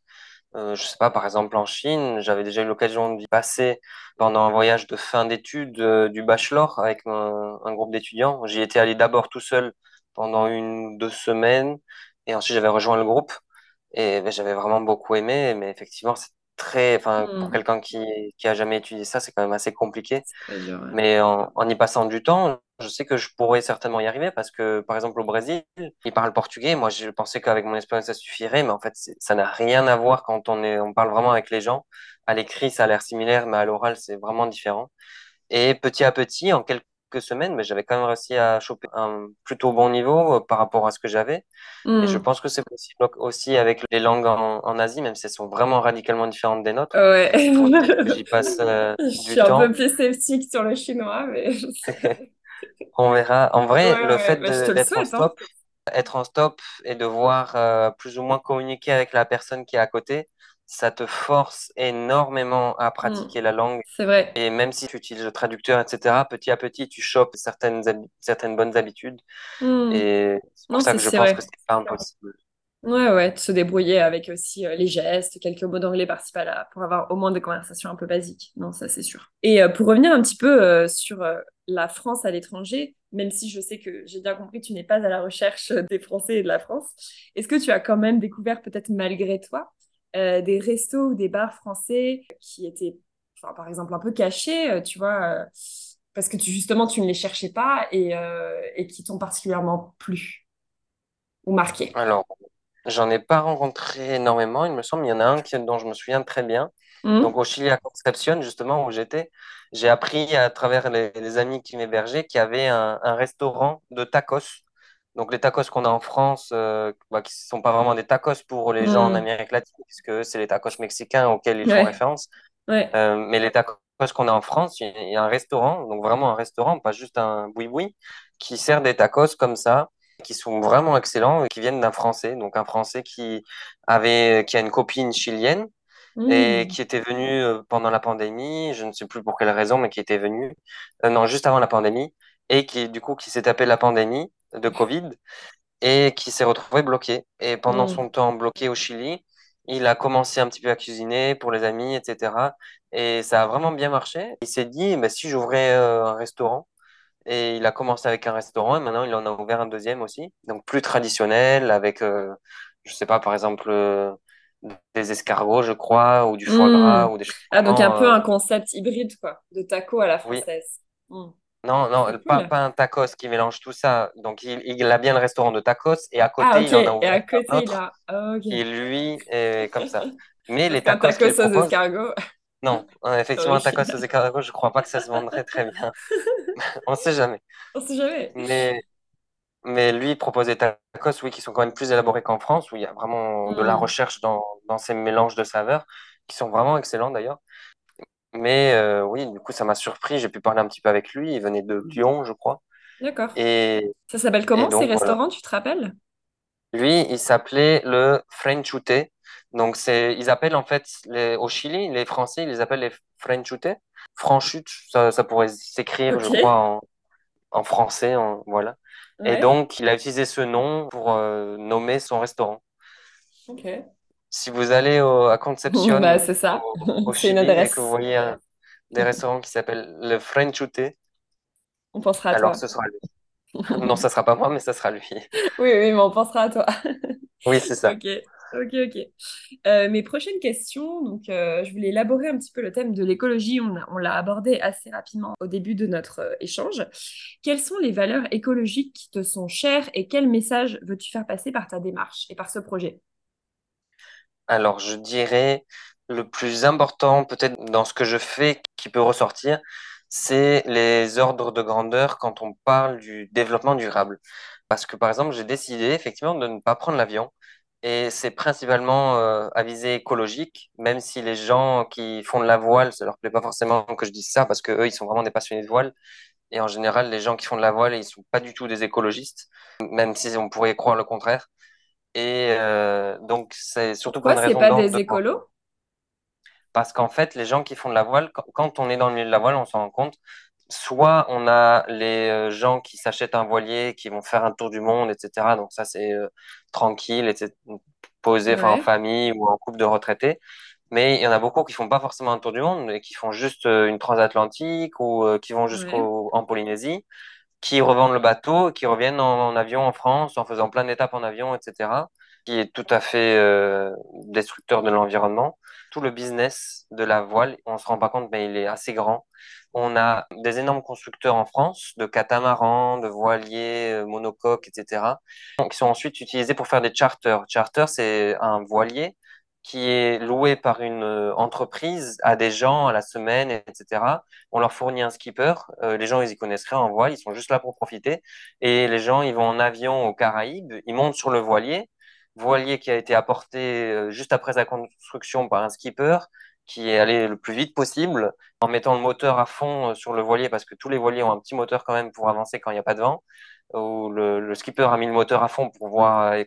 B: Euh, je sais pas, par exemple en Chine, j'avais déjà eu l'occasion d'y passer pendant un voyage de fin d'études euh, du bachelor avec un, un groupe d'étudiants. J'y étais allé d'abord tout seul pendant une ou deux semaines et ensuite j'avais rejoint le groupe et ben, j'avais vraiment beaucoup aimé. Mais effectivement, c'est très, enfin, pour
A: Hmm,
B: quelqu'un qui, qui a jamais étudié ça, c'est quand même assez compliqué.
A: dur, ouais.
B: Mais en, en y passant du temps, je sais que je pourrais certainement y arriver parce que, par exemple, au Brésil, ils parlent portugais. Moi, je pensais qu'avec mon espagnol, ça suffirait, mais en fait, ça n'a rien à voir quand on est, on parle vraiment avec les gens. À l'écrit, ça a l'air similaire, mais à l'oral, c'est vraiment différent. Et petit à petit, en quelques semaines, mais j'avais quand même réussi à choper un plutôt bon niveau euh, par rapport à ce que j'avais. Et je
A: Hmm,
B: pense que c'est possible aussi avec les langues en, en Asie, même si elles sont vraiment radicalement différentes des nôtres.
A: ouais.
B: J'y passe euh,
A: Je suis
B: du
A: un peu
B: temps.
A: plus sceptique sur le chinois, mais.
B: On verra. En
A: Ouais,
B: vrai, le
A: ouais,
B: fait
A: bah,
B: d'être en
A: hein.
B: stop, être en stop et devoir euh, plus ou moins communiquer avec la personne qui est à côté, ça te force énormément à pratiquer la langue.
A: c'est vrai.
B: Et même si tu utilises le traducteur, etc., petit à petit, tu chopes certaines, certaines bonnes habitudes.
A: Hmm,
B: Et c'est pour
A: non,
B: ça que je pense que
A: vrai.
B: c'est pas impossible.
A: Ouais, ouais, de se débrouiller avec aussi euh, les gestes, quelques mots d'anglais par-ci par-là, pour avoir au moins des conversations un peu basiques. Non, ça c'est sûr. Et euh, pour revenir un petit peu euh, sur la France à l'étranger, même si je sais que j'ai bien compris que tu n'es pas à la recherche des Français et de la France, est-ce que tu as quand même découvert, peut-être malgré toi, euh, des restos ou des bars français qui étaient, enfin, par exemple, un peu cachés, euh, tu vois, euh, parce que tu, justement, tu ne les cherchais pas et, et qui t'ont particulièrement plu ou marqué?
B: Alors, j'en ai pas rencontré énormément, il me semble. Il y en a un qui, dont je me souviens très bien. Donc,
A: Hmm
B: au Chili, à Concepción, justement, où j'étais, j'ai appris à travers les, les amis qui m'hébergeaient qu'il y avait un, un restaurant de tacos. Donc, les tacos qu'on a en France, euh, bah, qui ne sont pas vraiment des tacos pour les gens en. Amérique latine, puisque c'est les tacos mexicains auxquels ils font référence.
A: ouais.
B: Euh, mais les tacos qu'on a en France, il y a il y a un restaurant, donc vraiment un restaurant, pas juste un boui-boui, qui sert des tacos comme ça, qui sont vraiment excellents et qui viennent d'un Français. Donc un Français qui avait, qui a une copine chilienne et
A: Hmm.
B: qui était venu euh, pendant la pandémie, je ne sais plus pour quelle raison, mais qui était venu, euh, non, juste avant la pandémie, et qui, du coup, qui s'est tapé la pandémie de Covid et qui s'est retrouvé bloqué. Et pendant
A: Hmm.
B: son temps bloqué au Chili, il a commencé un petit peu à cuisiner pour les amis, etc. Et ça a vraiment bien marché. Il s'est dit, bah, si j'ouvrais euh, un restaurant, et il a commencé avec un restaurant, et maintenant il en a ouvert un deuxième aussi, donc plus traditionnel, avec, euh, je sais pas, par exemple, euh, des escargots, je crois, ou du foie
A: Hmm.
B: gras, ou des choses
A: Ah, donc un peu
B: euh,
A: un concept hybride, quoi, de taco à la
B: oui,
A: française.
B: Non, non, pas,
A: cool.
B: pas un tacos qui mélange tout ça. Donc il, il a bien le restaurant de tacos, et à
A: Ah,
B: côté,
A: ok.
B: il en a
A: Et
B: ouvert
A: à
B: un
A: côté, il
B: autre
A: a... ah, ok.
B: qui, lui, est comme ça. Mais les tacos
A: taco
B: qu'il
A: sauce
B: propose,
A: escargot,
B: non, Euh, effectivement, un tacos aux escargots, je crois pas que ça se vendrait très bien. On sait jamais.
A: On sait jamais.
B: Mais Mais lui, il propose des tacos, oui, qui sont quand même plus élaborés qu'en France, où il y a vraiment de la
A: Hmm.
B: recherche dans, dans ces mélanges de saveurs, qui sont vraiment excellents d'ailleurs. Mais euh, oui, du coup, ça m'a surpris. J'ai pu parler un petit peu avec lui. Il venait de Lyon, je crois.
A: D'accord.
B: Et,
A: Ça s'appelle comment, ces
B: donc, voilà.
A: restaurants, tu te rappelles?
B: Lui, il s'appelait le French Ute. Donc, c'est, ils appellent en fait, les, au Chili, les Français, ils les appellent les franchute. Franchute, ça, ça pourrait s'écrire, je crois, en, en français, en, voilà. Et donc, il a utilisé ce nom pour euh, nommer son restaurant.
A: Ok.
B: Si vous allez au, à Concepción,
A: bah, c'est ça.
B: au,
A: une
B: et
A: adresse.
B: que vous voyez un- des restaurants qui s'appellent le franchute,
A: On pensera à
B: alors
A: toi.
B: ce sera lui. Non, ça sera pas moi, mais ça sera lui.
A: Oui, oui, mais on pensera à toi.
B: Oui, c'est ça.
A: Ok, ok, ok. Euh, mes prochaines questions, donc euh, je voulais élaborer un petit peu le thème de l'écologie. On l'a abordé assez rapidement au début de notre euh, échange. Quelles sont les valeurs écologiques qui te sont chères et quel message veux-tu faire passer par ta démarche et par ce projet?
B: Alors, je dirais le plus important, peut-être dans ce que je fais, qui peut ressortir, c'est les ordres de grandeur quand on parle du développement durable. Parce que, par exemple, j'ai décidé effectivement de ne pas prendre l'avion. Et c'est principalement euh, à visée écologique, même si les gens qui font de la voile, ça leur plaît pas forcément que je dise ça, parce que eux, ils sont vraiment des passionnés de voile. Et en général, les gens qui font de la voile, ils sont pas du tout des écologistes, même si on pourrait croire le contraire. Et euh, donc, c'est surtout pour
A: Pourquoi
B: une
A: c'est
B: raison
A: pas des
B: de
A: écolos?
B: Parce qu'en fait, les gens qui font de la voile, quand, on est dans le milieu de la voile, on s'en rend compte. Soit on a les euh, gens qui s'achètent un voilier, qui vont faire un tour du monde, etc. Donc ça, c'est euh, tranquille, etc., posé, en
A: Ouais,
B: famille ou en couple de retraités. Mais il y en a beaucoup qui font pas forcément un tour du monde, mais qui font juste une transatlantique ou euh, qui vont
A: ouais,
B: jusqu'au en Polynésie qui revendent le bateau, qui reviennent en, avion en France en faisant plein d'étapes en avion, etc., qui est tout à fait euh, destructeur de l'environnement. Tout le business de la voile, on se rend pas compte, mais il est assez grand. On a des énormes constructeurs en France, de catamarans, de voiliers, euh, monocoques, etc., qui sont ensuite utilisés pour faire des charters. Charter, c'est un voilier qui est loué par une euh, entreprise à des gens à la semaine, etc. On leur fournit un skipper. Euh, les gens, ils y connaissent rien en voile, ils sont juste là pour profiter. Et les gens, ils vont en avion aux Caraïbes, ils montent sur le voilier, voilier qui a été apporté euh, juste après sa construction par un skipper qui est allé le plus vite possible en mettant le moteur à fond euh, sur le voilier parce que tous les voiliers ont un petit moteur quand même pour avancer quand il n'y a pas de vent. Où le, le skipper a mis le moteur à fond pour euh,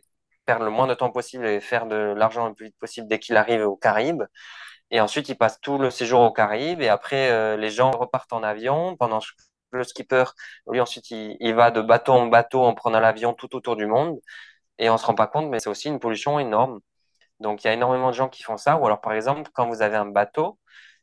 B: perdre le moins de temps possible et faire de l'argent le plus vite possible dès qu'il arrive aux Caraïbes. Et ensuite, il passe tout le séjour aux Caraïbes. Et après, euh, les gens repartent en avion pendant que le skipper, lui, ensuite, il, va de bateau en bateau en prenant l'avion tout autour du monde. Et on se rend pas compte, mais c'est aussi une pollution énorme. Donc, il y a énormément de gens qui font ça. Ou alors, par exemple, quand vous avez un bateau,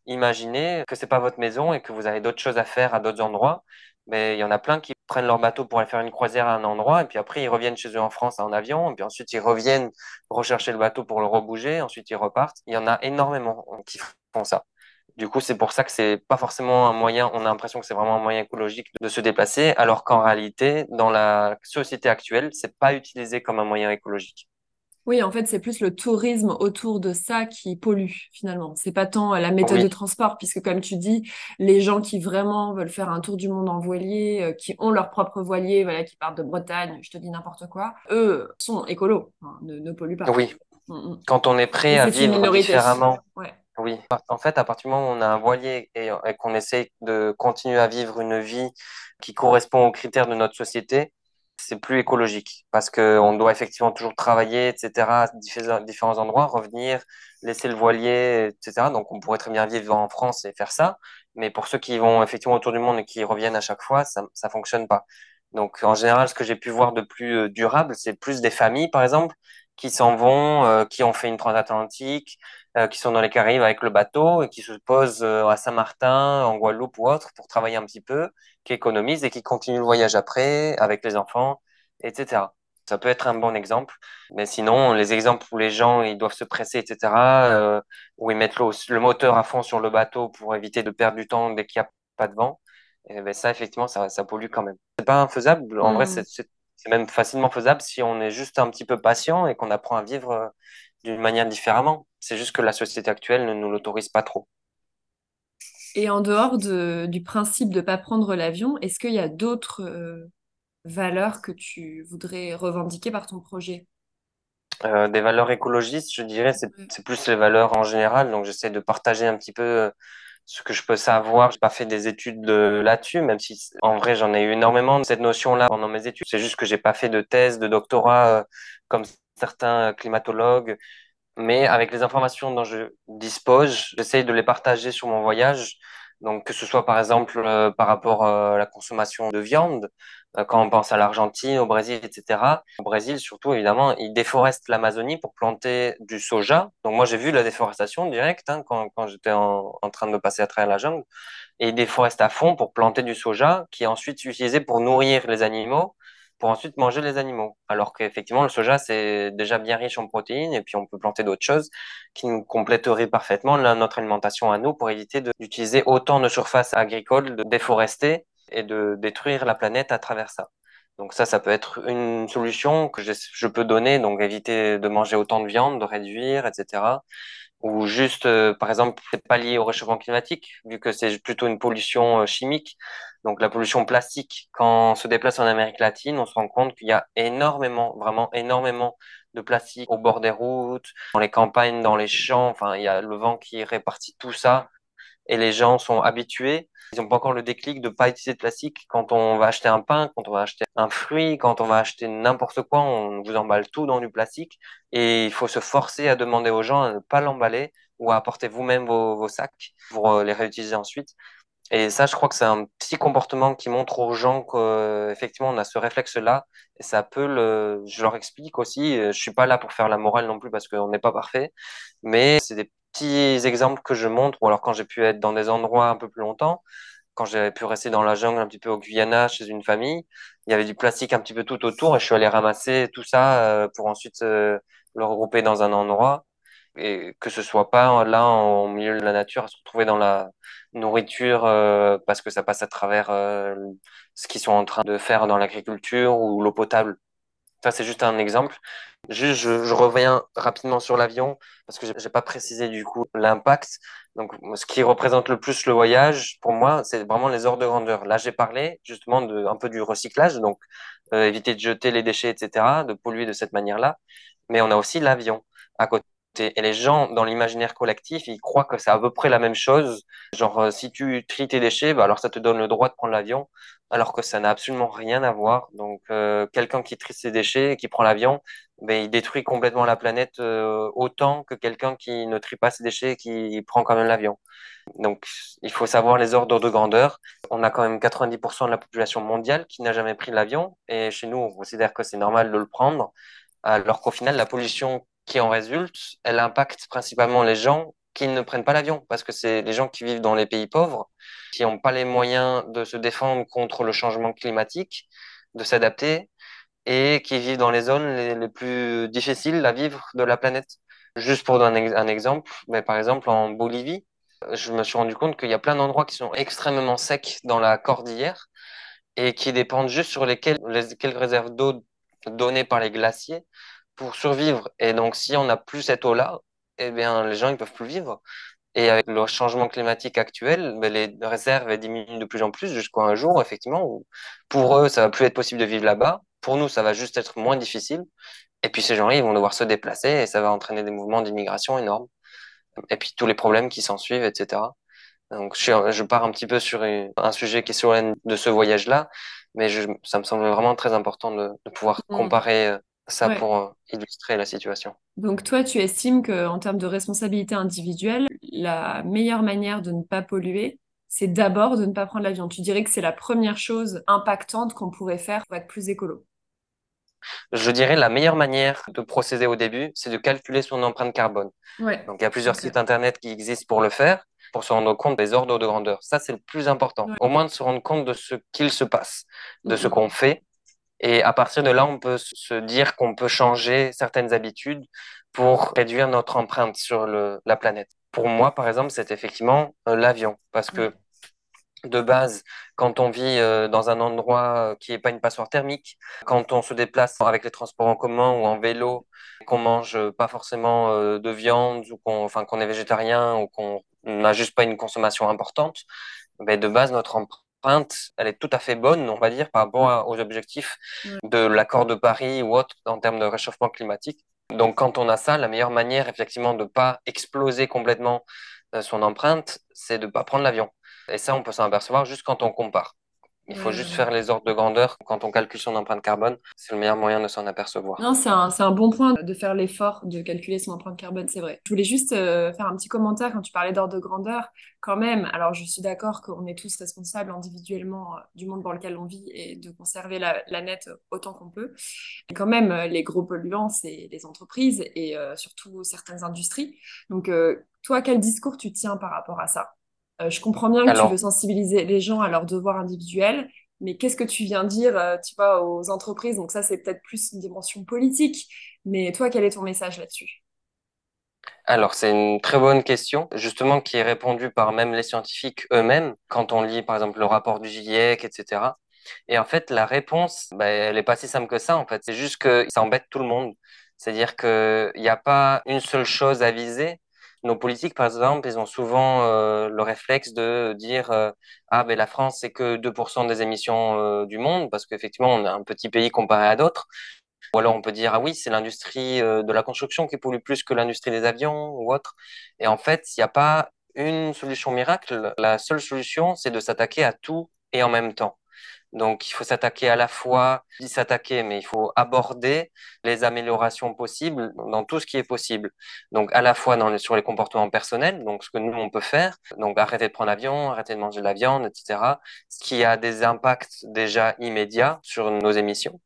B: imaginez que c'est pas votre maison et que vous avez d'autres choses à faire à d'autres endroits. Mais il y en a plein qui prennent leur bateau pour aller faire une croisière à un endroit et puis après ils reviennent chez eux en France en avion et puis ensuite ils reviennent rechercher le bateau pour le rebouger. Ensuite ils repartent. Il y en a énormément qui font ça. Du coup, c'est pour ça que c'est pas forcément un moyen, on a l'impression que c'est vraiment un moyen écologique de se déplacer, alors qu'en réalité, dans la société actuelle, c'est pas utilisé comme un moyen écologique.
A: Oui, en fait, c'est plus le tourisme autour de ça qui pollue finalement. C'est pas tant la méthode de transport, puisque comme tu dis, les gens qui vraiment veulent faire un tour du monde en voilier, euh, qui ont leur propre voilier, voilà, qui partent de Bretagne, je te dis n'importe quoi, eux sont écolos, hein, ne, ne polluent pas.
B: oui.
A: Mm, mm.
B: Quand on est prêt à vivre différemment
A: Ouais.
B: Oui, en fait, à partir du moment où on a un voilier et, et qu'on essaie de continuer à vivre une vie qui correspond aux critères de notre société, c'est plus écologique parce que on doit effectivement toujours travailler, etc., à différents endroits, revenir, laisser le voilier, etc. Donc, on pourrait très bien vivre en France et faire ça, mais pour ceux qui vont effectivement autour du monde et qui reviennent à chaque fois, ça, ça fonctionne pas. Donc, en général, ce que j'ai pu voir de plus euh, durable, c'est plus des familles, par exemple, qui s'en vont, euh, qui ont fait une transatlantique euh, qui sont dans les Caraïbes avec le bateau et qui se posent à Saint-Martin, en Guadeloupe ou autre pour travailler un petit peu, qui économisent et qui continuent le voyage après avec les enfants, etc. Ça peut être un bon exemple, mais sinon, les exemples où les gens ils doivent se presser, etc., euh, où ils mettent le, moteur à fond sur le bateau pour éviter de perdre du temps dès qu'il n'y a pas de vent, et ben ça, effectivement, ça, ça pollue quand même. C'est pas infaisable, en vrai,
A: Mm.
B: c'est c'est- c'est même facilement faisable si on est juste un petit peu patient et qu'on apprend à vivre euh, d'une manière différemment. C'est juste que la société actuelle ne nous l'autorise pas trop.
A: Et en dehors de- du principe de ne pas prendre l'avion, est-ce qu'il y a d'autres euh, valeurs que tu voudrais revendiquer par ton projet?
B: Euh, des valeurs écologistes, je dirais, c'est
A: Ouais.
B: plus les valeurs en général. Donc, j'essaie de partager un petit peu euh, ce que je peux savoir. J'ai pas fait des études là-dessus, même si en vrai, j'en ai eu énormément de cette notion-là pendant mes études. C'est juste que j'ai pas fait de thèse, de doctorat euh, comme certains climatologues Mais avec les informations dont je dispose, j'essaye de les partager sur mon voyage. Donc, que ce soit par exemple euh, par rapport euh, à la consommation de viande, euh, quand on pense à l'Argentine, au Brésil, etc. Au Brésil, surtout, évidemment, ils déforestent l'Amazonie pour planter du soja. Donc, moi, j'ai vu la déforestation directe hein, quand, quand j'étais en, en, train de passer à travers la jungle. Et ils déforestent à fond pour planter du soja qui est ensuite utilisé pour nourrir les animaux pour ensuite manger les animaux. Alors qu'effectivement, le soja, c'est déjà bien riche en protéines et puis on peut planter d'autres choses qui nous compléteraient parfaitement notre alimentation à nous pour éviter d'utiliser autant de surfaces agricoles, de déforester et de détruire la planète à travers ça. Donc ça, ça peut être une solution que je, peux donner, donc éviter de manger autant de viande, de réduire, etc. Ou juste, euh, par exemple, c'est pas lié au réchauffement climatique, vu que c'est plutôt une pollution euh, chimique. Donc la pollution plastique, quand on se déplace en Amérique latine, on se rend compte qu'il y a énormément, vraiment énormément de plastique au bord des routes, dans les campagnes, dans les champs. Enfin, il y a le vent qui répartit tout ça et les gens sont habitués. Ils n'ont pas encore le déclic de pas utiliser de plastique quand on va acheter un pain, quand on va acheter un fruit, quand on va acheter n'importe quoi, on vous emballe tout dans du plastique et il faut se forcer à demander aux gens à ne pas l'emballer ou à apporter vous-même vos, sacs pour euh, les réutiliser ensuite. Et ça, je crois que c'est un petit comportement qui montre aux gens qu'effectivement, on a ce réflexe-là. Et ça peut le, je leur explique aussi, je suis pas là pour faire la morale non plus parce qu'on n'est pas parfait, mais c'est des petits exemples que je montre, ou alors quand j'ai pu être dans des endroits un peu plus longtemps, quand j'avais pu rester dans la jungle un petit peu au Guyana chez une famille, il y avait du plastique un petit peu tout autour et je suis allé ramasser tout ça euh, pour ensuite euh, le regrouper dans un endroit et que ce soit pas là au milieu de la nature à se retrouver dans la nourriture euh, parce que ça passe à travers ce qu'ils sont en train de faire dans l'agriculture ou l'eau potable. Ça, c'est juste un exemple. Juste, je, je reviens rapidement sur l'avion parce que j'ai pas précisé du coup l'impact. Donc, ce qui représente le plus le voyage, pour moi, c'est vraiment les ordres de grandeur. Là, j'ai parlé justement de un peu du recyclage, donc euh, éviter de jeter les déchets, etc., de polluer de cette manière-là. Mais on a aussi l'avion à côté et les gens, dans l'imaginaire collectif, ils croient que c'est à peu près la même chose. Genre, euh, si tu tries tes déchets, bah, alors ça te donne le droit de prendre l'avion, alors que ça n'a absolument rien à voir. Donc, euh, quelqu'un qui trie ses déchets et qui prend l'avion, ben, il détruit complètement la planète euh, autant que quelqu'un qui ne trie pas ses déchets et qui prend quand même l'avion. Donc, il faut savoir les ordres de grandeur. On a quand même 90% de la population mondiale qui n'a jamais pris l'avion, et chez nous, on considère que c'est normal de le prendre, alors qu'au final, la pollution qui en résulte, elle impacte principalement les gens qui ne prennent pas l'avion, parce que c'est les gens qui vivent dans les pays pauvres, qui n'ont pas les moyens de se défendre contre le changement climatique, de s'adapter, et qui vivent dans les zones les, plus difficiles à vivre de la planète. Juste pour donner un, exemple, mais par exemple en Bolivie, je me suis rendu compte qu'il y a plein d'endroits qui sont extrêmement secs dans la cordillère et qui dépendent juste sur lesquels, lesquelles réserves d'eau données par les glaciers pour survivre. Et donc, si on n'a plus cette eau-là, eh bien, les gens ne peuvent plus vivre. Et avec le changement climatique actuel, ben, les réserves diminuent de plus en plus jusqu'à un jour, effectivement, où pour eux, ça va plus être possible de vivre là-bas. Pour nous, ça va juste être moins difficile. Et puis ces gens-là, ils vont devoir se déplacer et ça va entraîner des mouvements d'immigration énormes. Et puis tous les problèmes qui s'en suivent, etc. Donc je, je, pars un petit peu sur un sujet qui est sur de ce voyage-là, mais je, ça me semble vraiment très important de, de pouvoir mm. comparer euh, ça pour euh, illustrer la situation.
A: Donc toi, tu estimes qu'en termes de responsabilité individuelle, la meilleure manière de ne pas polluer, c'est d'abord de ne pas prendre l'avion. Tu dirais que c'est la première chose impactante qu'on pourrait faire pour être plus écolo.
B: Je dirais la meilleure manière de procéder au début, c'est de calculer son empreinte carbone.
A: Ouais.
B: Donc il y a plusieurs sites internet qui existent pour le faire, pour se rendre compte des ordres de grandeur. Ça, c'est le plus important. Au moins de se rendre compte de ce qu'il se passe, de ce qu'on fait et à partir de là, on peut se dire qu'on peut changer certaines habitudes pour réduire notre empreinte sur la planète. Pour moi, par exemple, c'est effectivement euh, l'avion. Parce que de base, quand on vit euh, dans un endroit qui n'est pas une passoire thermique, quand on se déplace avec les transports en commun ou en vélo, qu'on mange pas forcément euh, de viande ou qu'on est végétarien ou qu'on n'a juste pas une consommation importante, ben de base, notre empreinte elle est tout à fait bonne, on va dire, par rapport aux objectifs de l'accord de Paris ou autre en termes de réchauffement climatique. Donc, quand on a ça, la meilleure manière, effectivement, de ne pas exploser complètement euh, son empreinte, c'est de ne pas prendre l'avion. Et ça, on peut s'en apercevoir juste quand on compare. Il faut juste faire les ordres de grandeur. Quand on calcule son empreinte carbone, c'est le meilleur moyen de s'en apercevoir.
A: Non, c'est un, un, bon point de faire l'effort de calculer son empreinte carbone, c'est vrai. Je voulais juste euh, faire un petit commentaire quand tu parlais d'ordre de grandeur. Quand même, alors je suis d'accord qu'on est tous responsables individuellement euh, du monde dans lequel on vit et de conserver la planète autant qu'on peut. Et quand même, euh, les gros polluants, c'est les entreprises et surtout certaines industries. Donc, toi, quel discours tu tiens par rapport à ça? Euh, je comprends bien que tu veux sensibiliser les gens à leurs devoirs individuels, mais qu'est-ce que tu viens dire, euh, tu vois, aux entreprises? Donc ça, c'est peut-être plus une dimension politique, mais toi, quel est ton message là-dessus?
B: Alors, c'est une très bonne question, justement, qui est répondue par même les scientifiques eux-mêmes, quand on lit, par exemple, le rapport du GIEC, etc. Et en fait, la réponse, bah, elle n'est pas si simple que ça, en fait. C'est juste que ça embête tout le monde. C'est-à-dire qu'il n'y a pas une seule chose à viser, nos politiques, par exemple, ils ont souvent euh, le réflexe de dire euh, ah ben la France c'est que 2% des émissions euh, du monde parce qu'effectivement on est un petit pays comparé à d'autres. Ou alors on peut dire ah oui c'est l'industrie de la construction qui pollue plus que l'industrie des avions ou autre. Et en fait il n'y a pas une solution miracle. La seule solution c'est de s'attaquer à tout et en même temps. Donc, il faut s'attaquer à la fois, dit s'attaquer, mais il faut aborder les améliorations possibles dans tout ce qui est possible. Donc, à la fois dans sur les comportements personnels, donc ce que nous, on peut faire, donc arrêter de prendre l'avion, arrêter de manger de la viande, etc., ce qui a des impacts déjà immédiats sur nos émissions.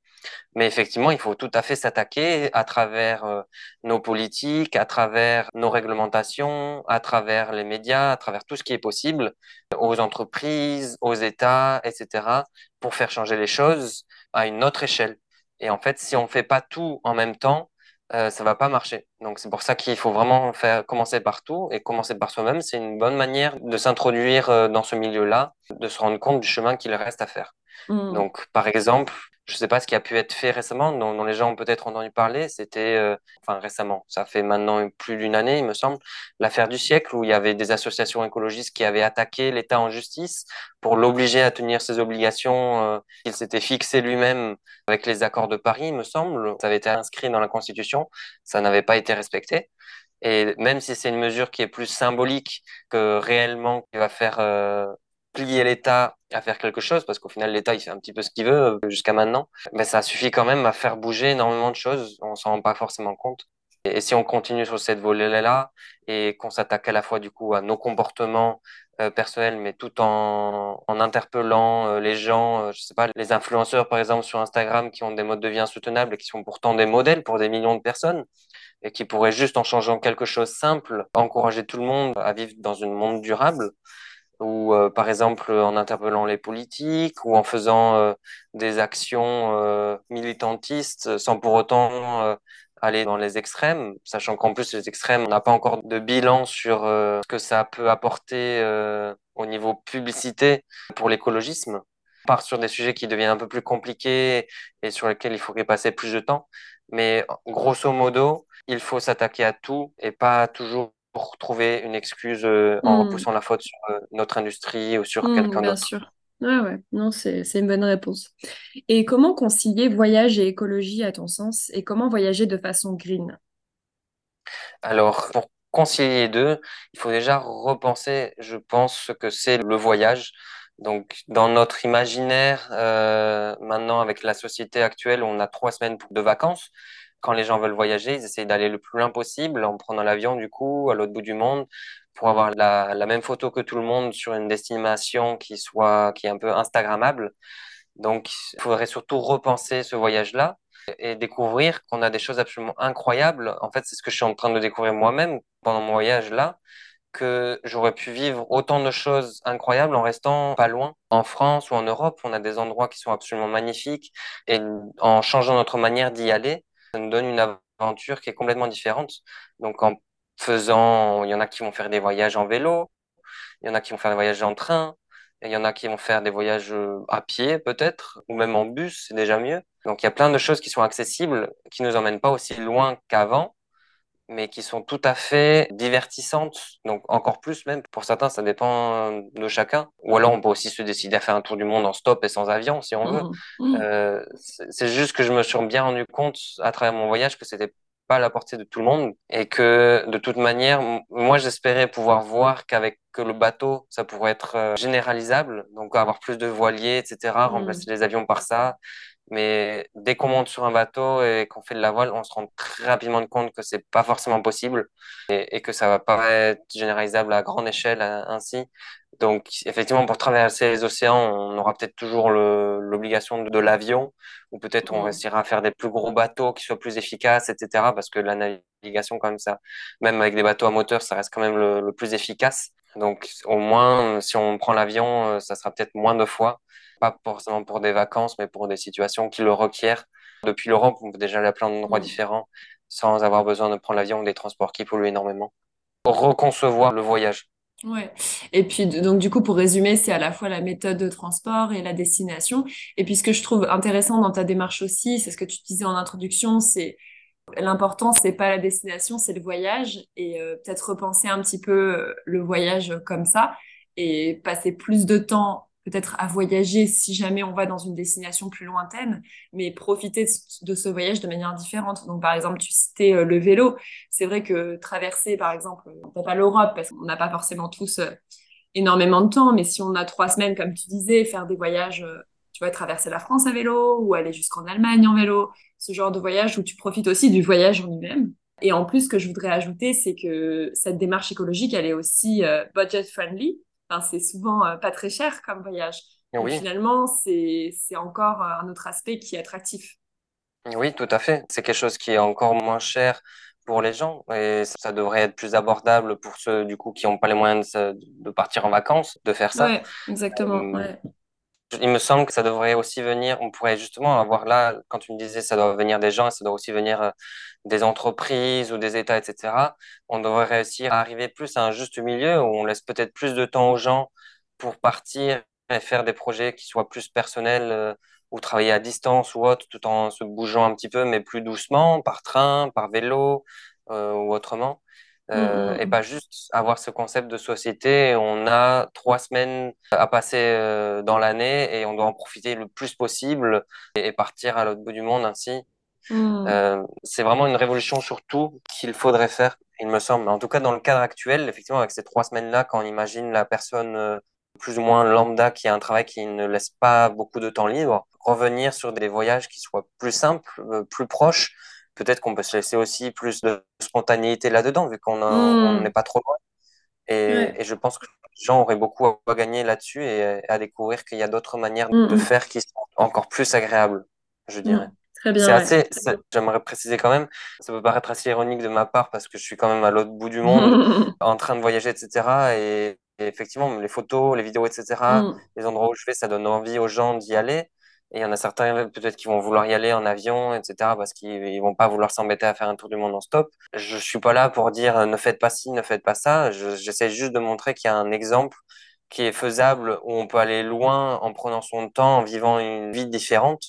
B: Mais effectivement, il faut tout à fait s'attaquer à travers euh, nos politiques, à travers nos réglementations, à travers les médias, à travers tout ce qui est possible, aux entreprises, aux États, etc., pour faire changer les choses à une autre échelle. Et en fait, si on ne fait pas tout en même temps, euh, ça va pas marcher. Donc c'est pour ça qu'il faut vraiment faire commencer par tout et commencer par soi-même. C'est une bonne manière de s'introduire euh, dans ce milieu-là, de se rendre compte du chemin qu'il reste à faire. Mmh. Donc par exemple, je ne sais pas ce qui a pu être fait récemment, dont, les gens ont peut-être entendu parler. C'était, euh, enfin récemment, ça fait maintenant plus d'une année, il me semble, l'affaire du siècle où il y avait des associations écologistes qui avaient attaqué l'État en justice pour l'obliger à tenir ses obligations euh, qu'il s'était fixé lui-même avec les accords de Paris, il me semble. Ça avait été inscrit dans la Constitution, ça n'avait pas été respecté. Et même si c'est une mesure qui est plus symbolique que réellement qui va faire euh, plier l'État à faire quelque chose, parce qu'au final, l'État, il fait un petit peu ce qu'il veut euh, jusqu'à maintenant, mais ça suffit quand même à faire bouger énormément de choses. On s'en rend pas forcément compte. Et, si on continue sur cette volée-là et qu'on s'attaque à la fois du coup à nos comportements euh, personnels, mais tout en, interpellant euh, les gens, je sais pas, les influenceurs par exemple sur Instagram qui ont des modes de vie insoutenables et qui sont pourtant des modèles pour des millions de personnes et qui pourraient juste en changeant quelque chose simple encourager tout le monde à vivre dans un monde durable ou euh, par exemple en interpellant les politiques ou en faisant euh, des actions euh, militantistes sans pour autant aller dans les extrêmes, sachant qu'en plus les extrêmes, on n'a pas encore de bilan sur ce que ça peut apporter au niveau publicité pour l'écologisme. On part sur des sujets qui deviennent un peu plus compliqués et sur lesquels il faudrait passer plus de temps. Mais grosso modo, il faut s'attaquer à tout et pas toujours pour trouver une excuse euh, en hmm. repoussant la faute sur euh, notre industrie ou sur hmm, quelqu'un d'autre. Bien
A: sûr. Ouais, ouais, non, c'est une bonne réponse. Et comment concilier voyage et écologie à ton sens? Et comment voyager de façon green?
B: Alors, pour concilier les deux, il faut déjà repenser, je pense, ce que c'est le voyage. Donc, dans notre imaginaire, euh, maintenant, avec la société actuelle, on a trois semaines de vacances quand les gens veulent voyager, ils essayent d'aller le plus loin possible en prenant l'avion, du coup, à l'autre bout du monde, pour avoir la, même photo que tout le monde sur une destination qui soit, qui est un peu Instagrammable. Donc, il faudrait surtout repenser ce voyage-là et découvrir qu'on a des choses absolument incroyables. En fait, c'est ce que je suis en train de découvrir moi-même pendant mon voyage là, que j'aurais pu vivre autant de choses incroyables en restant pas loin. En France ou en Europe, on a des endroits qui sont absolument magnifiques et en changeant notre manière d'y aller, ça nous donne une aventure qui est complètement différente. Donc en faisant, il y en a qui vont faire des voyages en vélo, il y en a qui vont faire des voyages en train, il y en a qui vont faire des voyages euh, à pied peut-être, ou même en bus, c'est déjà mieux. Donc il y a plein de choses qui sont accessibles, qui nous emmènent pas aussi loin qu'avant, mais qui sont tout à fait divertissantes. Donc encore plus même, pour certains, ça dépend de chacun. Ou alors on peut aussi se décider à faire un tour du monde en stop et sans avion si on veut. Mmh, mmh. Euh, c'est juste que je me suis bien rendu compte à travers mon voyage que c'était pas à la portée de tout le monde et que de toute manière, moi j'espérais pouvoir voir qu'avec que le bateau, ça pourrait être euh, généralisable, donc avoir plus de voiliers, etc., mm. remplacer les avions par ça. Mais dès qu'on monte sur un bateau et qu'on fait de la voile, on se rend très rapidement compte que c'est pas forcément possible et, et, que ça va pas être généralisable à grande échelle ainsi. Donc, effectivement, pour traverser les océans, on aura peut-être toujours l'obligation de, l'avion, ou peut-être on réussira à faire des plus gros bateaux qui soient plus efficaces, etc. Parce que la navigation, quand même, ça, même avec des bateaux à moteur, ça reste quand même le, plus efficace. Donc, au moins, si on prend l'avion, euh, ça sera peut-être moins de fois, pas forcément pour des vacances, mais pour des situations qui le requièrent. Depuis l'Europe, on peut déjà aller à plein d'endroits différents sans avoir besoin de prendre l'avion ou des transports qui polluent énormément. Reconcevoir le voyage.
A: Ouais. Et puis, donc, du coup, pour résumer, c'est à la fois la méthode de transport et la destination. Et puis, ce que je trouve intéressant dans ta démarche aussi, c'est ce que tu disais en introduction, c'est l'important, c'est pas la destination, c'est le voyage. Et euh, peut-être repenser un petit peu euh, le voyage comme ça et passer plus de temps peut-être à voyager si jamais on va dans une destination plus lointaine, mais profiter de ce voyage de manière différente. Donc, par exemple, tu citais euh, le vélo. C'est vrai que traverser, par exemple, peut pas l'Europe parce qu'on n'a pas forcément tous énormément de temps, mais si on a trois semaines, comme tu disais, faire des voyages, tu vas traverser la France à vélo ou aller jusqu'en Allemagne en vélo, ce genre de voyage où tu profites aussi du voyage en lui-même. Et en plus, ce que je voudrais ajouter, c'est que cette démarche écologique, elle est aussi budget friendly c'est souvent euh, pas très cher comme voyage. finalement, c'est encore euh, un autre aspect qui est attractif.
B: Oui, tout à fait. C'est quelque chose qui est encore moins cher pour les gens et ça devrait être plus abordable pour ceux du coup qui n'ont pas les moyens de, partir en vacances, de faire ça.
A: Oui, exactement. Euh,
B: il me semble que ça devrait aussi venir, on pourrait justement avoir là, quand tu me disais ça doit venir des gens, ça doit aussi venir euh, des entreprises ou des États, etc. On devrait réussir à arriver plus à un juste milieu où on laisse peut-être plus de temps aux gens pour partir et faire des projets qui soient plus personnels euh, ou travailler à distance ou autre, tout en se bougeant un petit peu, mais plus doucement, par train, par vélo euh, ou autrement. Euh, mm, mm, et mm. pas juste avoir ce concept de société. On a trois semaines à passer euh, dans l'année et on doit en profiter le plus possible et, partir à l'autre bout du monde ainsi. Euh, c'est vraiment une révolution sur tout qu'il faudrait faire, il me semble. En tout cas, dans le cadre actuel, effectivement, avec ces trois semaines-là, quand on imagine la personne plus ou moins lambda qui a un travail qui ne laisse pas beaucoup de temps libre, revenir sur des voyages qui soient plus simples, plus proches, peut-être qu'on peut se laisser aussi plus de spontanéité là-dedans, vu qu'on hmm. n'est pas trop loin. Et, je pense que les gens auraient beaucoup à gagner là-dessus et à découvrir qu'il y a d'autres manières de hmm. faire qui sont encore plus agréables, je dirais.
A: Hmm. Très bien.
B: C'est assez, j'aimerais préciser quand même, ça peut paraître assez ironique de ma part parce que je suis quand même à l'autre bout du monde, en train de voyager, etc. Et, et, effectivement, les photos, les vidéos, etc., les endroits où je vais, ça donne envie aux gens d'y aller. Et il y en a certains peut-être qui vont vouloir y aller en avion, etc., parce qu'ils vont pas vouloir s'embêter à faire un tour du monde en stop. Je suis pas là pour dire euh, ne faites pas ci, ne faites pas ça. J'essaie juste de montrer qu'il y a un exemple qui est faisable, où on peut aller loin en prenant son temps, en vivant une vie différente.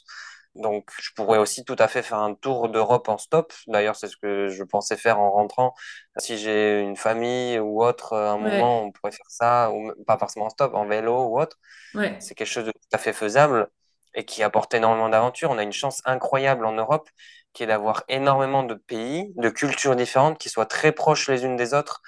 B: Donc, je pourrais aussi tout à fait faire un tour d'Europe en stop. D'ailleurs, c'est ce que je pensais faire en rentrant. Si j'ai une famille ou autre, à un moment, on pourrait faire ça, ou pas forcément en stop, en vélo ou autre.
A: Ouais.
B: C'est quelque chose de tout à fait faisable et qui apporte énormément d'aventures. On a une chance incroyable en Europe qui est d'avoir énormément de pays, de cultures différentes qui soient très proches les unes des autres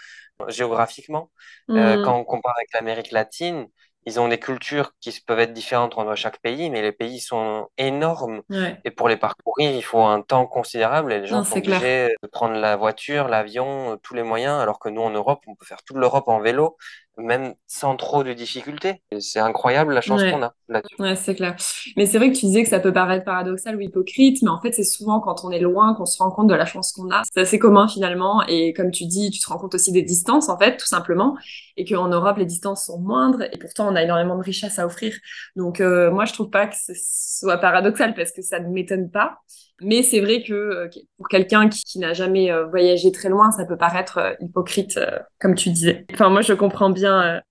B: géographiquement. Euh, mm. quand on compare avec l'Amérique latine, ils ont des cultures qui peuvent être différentes entre chaque pays, mais les pays sont énormes. Et pour les parcourir, il faut un temps considérable et les gens sont obligés de prendre la voiture, l'avion, tous les moyens, alors que nous, en Europe, on peut faire toute l'Europe en vélo même sans trop de difficultés. C'est incroyable la chance qu'on a là-dessus.
A: Ouais, c'est clair. Mais c'est vrai que tu disais que ça peut paraître paradoxal ou hypocrite, mais en fait, c'est souvent quand on est loin qu'on se rend compte de la chance qu'on a. C'est assez commun finalement. Et comme tu dis, tu te rends compte aussi des distances, en fait, tout simplement. Et qu'en Europe, les distances sont moindres. Et pourtant, on a énormément de richesses à offrir. Donc, euh, moi, je trouve pas que ce soit paradoxal parce que ça ne m'étonne pas. Mais c'est vrai que euh, pour quelqu'un qui, n'a jamais euh, voyagé très loin, ça peut paraître hypocrite, comme tu disais. Enfin, moi, je comprends bien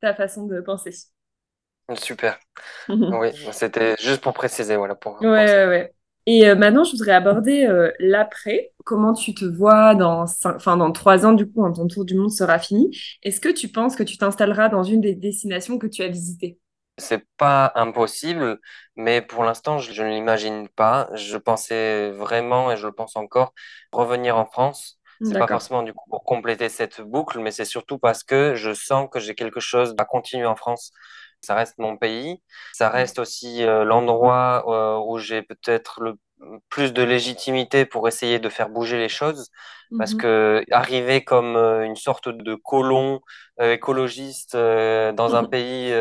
A: ta façon de penser.
B: Super. oui, c'était juste pour préciser, voilà. Pour,
A: ouais, ouais, ouais. Et maintenant, je voudrais aborder l'après. Comment tu te vois dans, enfin, dans trois ans, du coup, quand ton tour du monde sera fini Est-ce que tu penses que tu t'installeras dans une des destinations que tu as visitées?
B: C'est pas impossible, mais pour l'instant, je, je ne l'imagine pas. Je pensais vraiment, et je le pense encore, revenir en France. C'est pas forcément du coup pour compléter cette boucle, mais c'est surtout parce que je sens que j'ai quelque chose à continuer en France. Ça reste mon pays, ça
A: Mm.
B: reste aussi euh, l'endroit euh, où j'ai peut-être le plus de légitimité pour essayer de faire bouger les choses, parce
A: Mhm.
B: que arriver comme euh, une sorte de colon euh, écologiste euh, dans un pays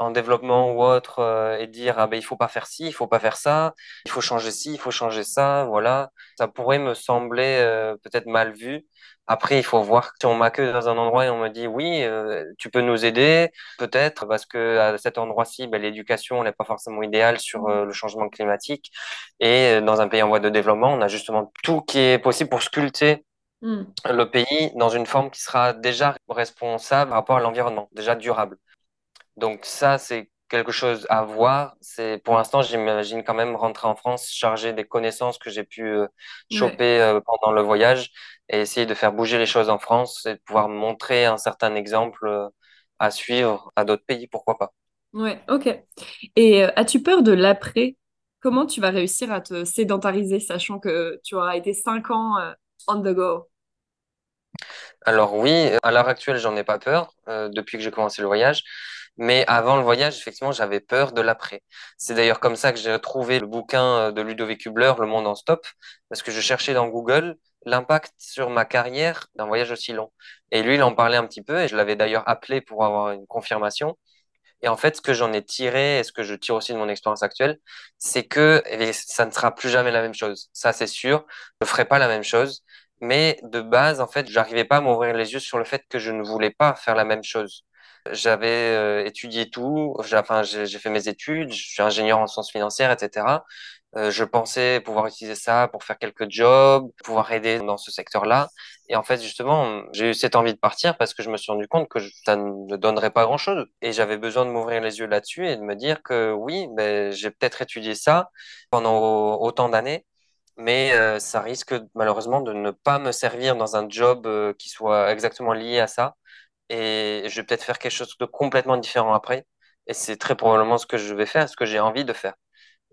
B: en développement ou autre euh, et dire ah ben il faut pas faire ci, il faut pas faire ça, il faut changer ci, il faut changer ça, voilà, ça pourrait me sembler euh, peut-être mal vu. Après, il faut voir si on m'accueille dans un endroit et on me dit oui, euh, tu peux nous aider, peut-être parce que à cet endroit-ci, ben, l'éducation n'est pas forcément idéale sur le changement climatique et dans un pays en voie de développement, on a justement tout qui est possible pour sculpter
A: Mm.
B: le pays dans une forme qui sera déjà responsable par rapport à l'environnement, déjà durable. Donc ça, c'est quelque chose à voir. C'est pour l'instant, j'imagine quand même rentrer en France chargé des connaissances que j'ai pu euh, choper euh, pendant le voyage et essayer de faire bouger les choses en France et de pouvoir montrer un certain exemple euh, à suivre à d'autres pays, pourquoi pas.
A: Ouais, ok. Et as-tu peur de l'après? Comment tu vas réussir à te sédentariser, sachant que tu auras été cinq ans on the go?
B: Alors oui, à l'heure actuelle, j'en ai pas peur depuis que j'ai commencé le voyage. Mais avant le voyage, effectivement, j'avais peur de l'après. C'est d'ailleurs comme ça que j'ai trouvé le bouquin euh, de Ludovic Hubler, Le monde en stop, parce que je cherchais dans Google l'impact sur ma carrière d'un voyage aussi long. Et lui, il en parlait un petit peu, et je l'avais d'ailleurs appelé pour avoir une confirmation. Et en fait, ce que j'en ai tiré, et ce que je tire aussi de mon expérience actuelle, c'est que eh, ça ne sera plus jamais la même chose. Ça, c'est sûr. Je ne ferai pas la même chose. Mais de base, en fait, j'arrivais pas à m'ouvrir les yeux sur le fait que je ne voulais pas faire la même chose. J'avais euh, étudié tout, j'ai fait mes études, je suis ingénieur en sciences financières, etc. Euh, je pensais pouvoir utiliser ça pour faire quelques jobs, pouvoir aider dans ce secteur-là. Et en fait, justement, j'ai eu cette envie de partir parce que je me suis rendu compte que ça ne donnerait pas grand-chose. Et j'avais besoin de m'ouvrir les yeux là-dessus et de me dire que oui, ben, j'ai peut-être étudié ça pendant au- autant d'années, mais euh, ça risque malheureusement de ne pas me servir dans un job qui soit exactement lié à ça. Et je vais peut-être faire quelque chose de complètement différent après. Et c'est très probablement ce que je vais faire, ce que j'ai envie de faire.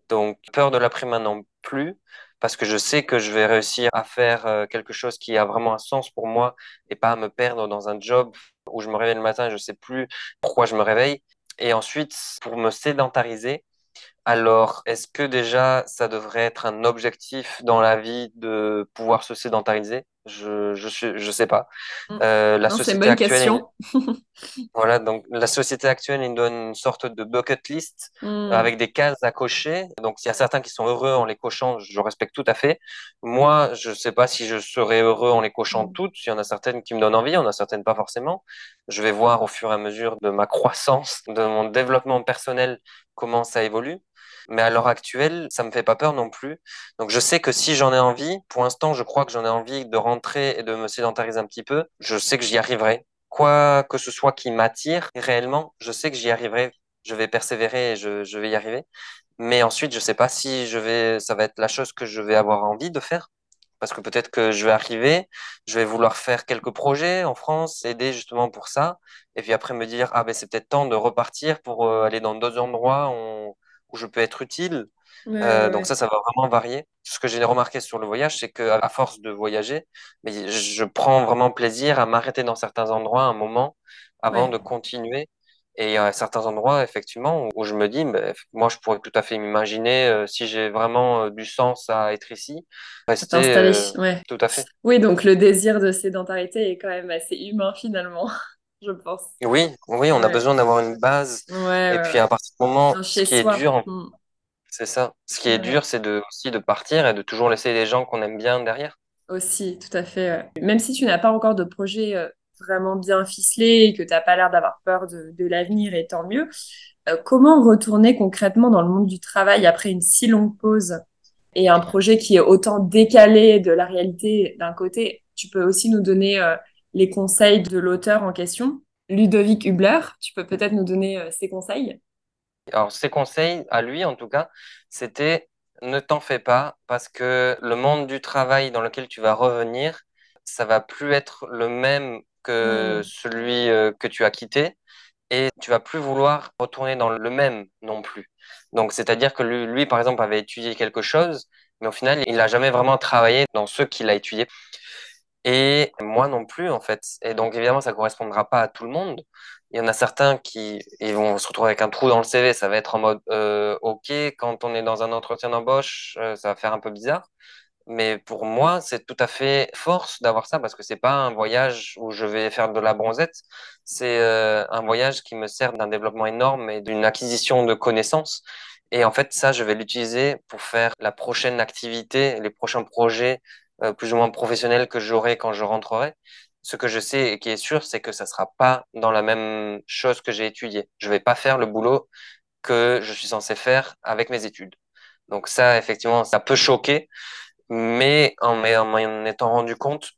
B: Donc, peur de l'après maintenant plus, parce que je sais que je vais réussir à faire euh, quelque chose qui a vraiment un sens pour moi et pas à me perdre dans un job où je me réveille le matin et je sais plus pourquoi je me réveille. Et ensuite, pour me sédentariser, alors, est-ce que déjà ça devrait être un objectif dans la vie de pouvoir se sédentariser? Je, je suis, je sais pas.
A: Mm.
B: Euh, la
A: Non, c'est une
B: société
A: bonne
B: actuelle,
A: question.
B: voilà, donc la société actuelle, il nous donne une sorte de bucket list
A: Mm.
B: avec des cases à cocher. Donc, s'il y a certains qui sont heureux en les cochant, je respecte tout à fait. Moi, je ne sais pas si je serai heureux en les cochant
A: Mm.
B: toutes. Il y en a certaines qui me donnent envie, il y en a certaines pas forcément. Je vais voir au fur et à mesure de ma croissance, de mon développement personnel, comment ça évolue. Mais à l'heure actuelle, ça me fait pas peur non plus. Donc, je sais que si j'en ai envie, pour l'instant, je crois que j'en ai envie de rentrer et de me sédentariser un petit peu. Je sais que j'y arriverai quoi que ce soit qui m'attire réellement, je sais que j'y arriverai, je vais persévérer et je, vais y arriver. Mais ensuite, je sais pas si je vais, ça va être la chose que je vais avoir envie de faire. Parce que peut-être que je vais arriver, je vais vouloir faire quelques projets en France, aider justement pour ça. Et puis après me dire, ah ben c'est peut-être temps de repartir pour euh, aller dans d'autres endroits où, où je peux être utile.
A: Ouais,
B: Euh,
A: ouais,
B: donc ça, ça va vraiment varier. Ce que j'ai remarqué sur le voyage, c'est que à force de voyager, mais je prends vraiment plaisir à m'arrêter dans certains endroits un moment avant
A: Ouais.
B: de continuer. Et il y a certains endroits, effectivement, où, je me dis, ben, moi, je pourrais tout à fait m'imaginer, euh, si j'ai vraiment euh, du sens à être ici, rester euh,
A: Ouais.
B: tout à fait.
A: Oui, donc le désir de sédentarité est quand même assez humain finalement, je pense.
B: Oui, oui, on a
A: Ouais.
B: besoin d'avoir une base.
A: Ouais,
B: Et puis à partir du moment, ce qui est dur,
A: Mm.
B: c'est ça. Ce qui est dur, c'est de, aussi de partir et de toujours laisser les gens qu'on aime bien derrière.
A: Aussi, tout à fait. Même si tu n'as pas encore de projet euh, vraiment bien ficelé et que tu n'as pas l'air d'avoir peur de, de l'avenir, et tant mieux, euh, comment retourner concrètement dans le monde du travail après une si longue pause et un projet qui est autant décalé de la réalité d'un côté? Tu peux aussi nous donner euh, les conseils de l'auteur en question, Ludovic Hubler. Tu peux peut-être nous donner euh, ses conseils?
B: Alors, ses conseils, à lui en tout cas, c'était ne t'en fais pas parce que le monde du travail dans lequel tu vas revenir, ça va plus être le même que
A: Mm.
B: celui euh, que tu as quitté. et tu vas plus vouloir retourner dans le même non plus. Donc, c'est-à-dire que lui, lui, par exemple, avait étudié quelque chose, mais au final, il n'a jamais vraiment travaillé dans ce qu'il a étudié. Et moi non plus, en fait. Et donc, évidemment, ça correspondra pas à tout le monde. Il y en a certains qui ils vont se retrouver avec un trou dans le CV. Ça va être en mode, euh, OK, quand on est dans un entretien d'embauche, euh, ça va faire un peu bizarre. Mais pour moi, c'est tout à fait force d'avoir ça parce que c'est pas un voyage où je vais faire de la bronzette. C'est euh, un voyage qui me sert d'un développement énorme et d'une acquisition de connaissances. Et en fait, ça, je vais l'utiliser pour faire la prochaine activité, les prochains projets euh, plus ou moins professionnels que j'aurai quand je rentrerai. Ce que je sais et qui est sûr, c'est que ça sera pas dans la même chose que j'ai étudié. Je vais pas faire le boulot que je suis censé faire avec mes études. Donc ça, effectivement, ça peut choquer, mais en m'en étant rendu compte,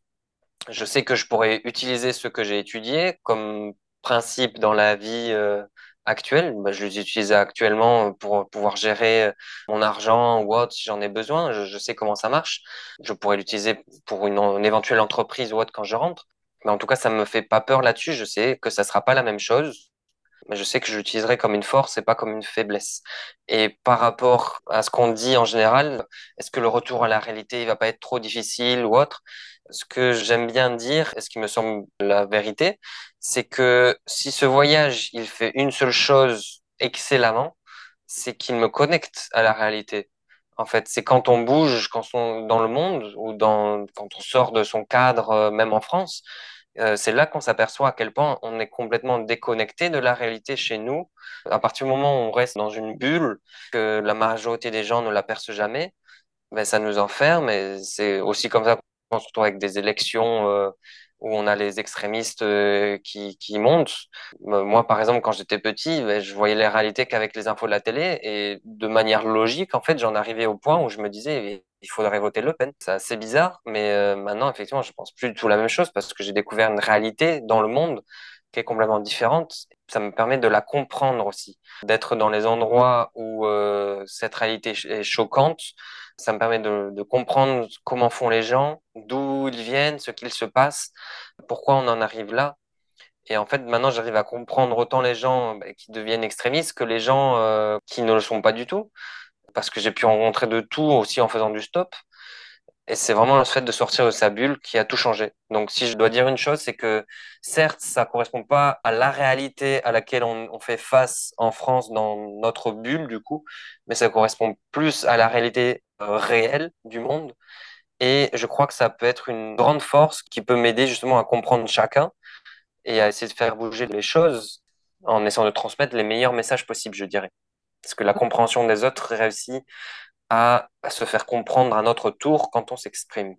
B: je sais que je pourrais utiliser ce que j'ai étudié comme principe dans la vie euh, actuelle. Bah, je les utilise actuellement pour pouvoir gérer euh, mon argent ou autre si j'en ai besoin. Je, sais comment ça marche. Je pourrais l'utiliser pour une, une, éventuelle entreprise ou autre quand je rentre. Mais en tout cas, ça me fait pas peur là-dessus. Je sais que ça sera pas la même chose mais je sais que je l'utiliserai comme une force et pas comme une faiblesse. Et par rapport à ce qu'on dit en général, est-ce que le retour à la réalité il va pas être trop difficile ou autre? Ce que j'aime bien dire, et ce qui me semble la vérité, c'est que si ce voyage il fait une seule chose excellemment, c'est qu'il me connecte à la réalité. En fait, c'est quand on bouge, quand on dans le monde ou quand on sort de son cadre, euh, même en France, euh, c'est là qu'on s'aperçoit à quel point on est complètement déconnecté de la réalité chez nous. À partir du moment où on reste dans une bulle, que la majorité des gens ne l'aperçoivent jamais, ben, ça nous enferme et c'est aussi comme ça qu'on se retrouve avec des élections euh, où on a les extrémistes euh, qui, qui montent. moi, par exemple, quand j'étais petit, ben, je voyais les réalités qu'avec les infos de la télé et de manière logique, en fait, j'en arrivais au point où je me disais, il faudrait voter Le Pen. C'est assez bizarre, mais euh, maintenant, effectivement, je pense plus du tout la même chose parce que j'ai découvert une réalité dans le monde qui est complètement différente. Ça me permet de la comprendre aussi, d'être dans les endroits où euh, cette réalité est choquante. Ça me permet de, de comprendre comment font les gens, d'où ils viennent, ce qu'il se passe, pourquoi on en arrive là. Et en fait, maintenant, j'arrive à comprendre autant les gens bah, qui deviennent extrémistes que les gens euh, qui ne le sont pas du tout parce que j'ai pu rencontrer de tout aussi en faisant du stop. Et c'est vraiment le fait de sortir de sa bulle qui a tout changé. Donc, si je dois dire une chose, c'est que certes, ça correspond pas à la réalité à laquelle on, fait face en France dans notre bulle, du coup, mais ça correspond plus à la réalité réelle du monde. Et je crois que ça peut être une grande force qui peut m'aider justement à comprendre chacun et à essayer de faire bouger les choses en essayant de transmettre les meilleurs messages possibles, je dirais. Parce que la compréhension des autres réussit à, se faire comprendre à notre tour quand on s'exprime.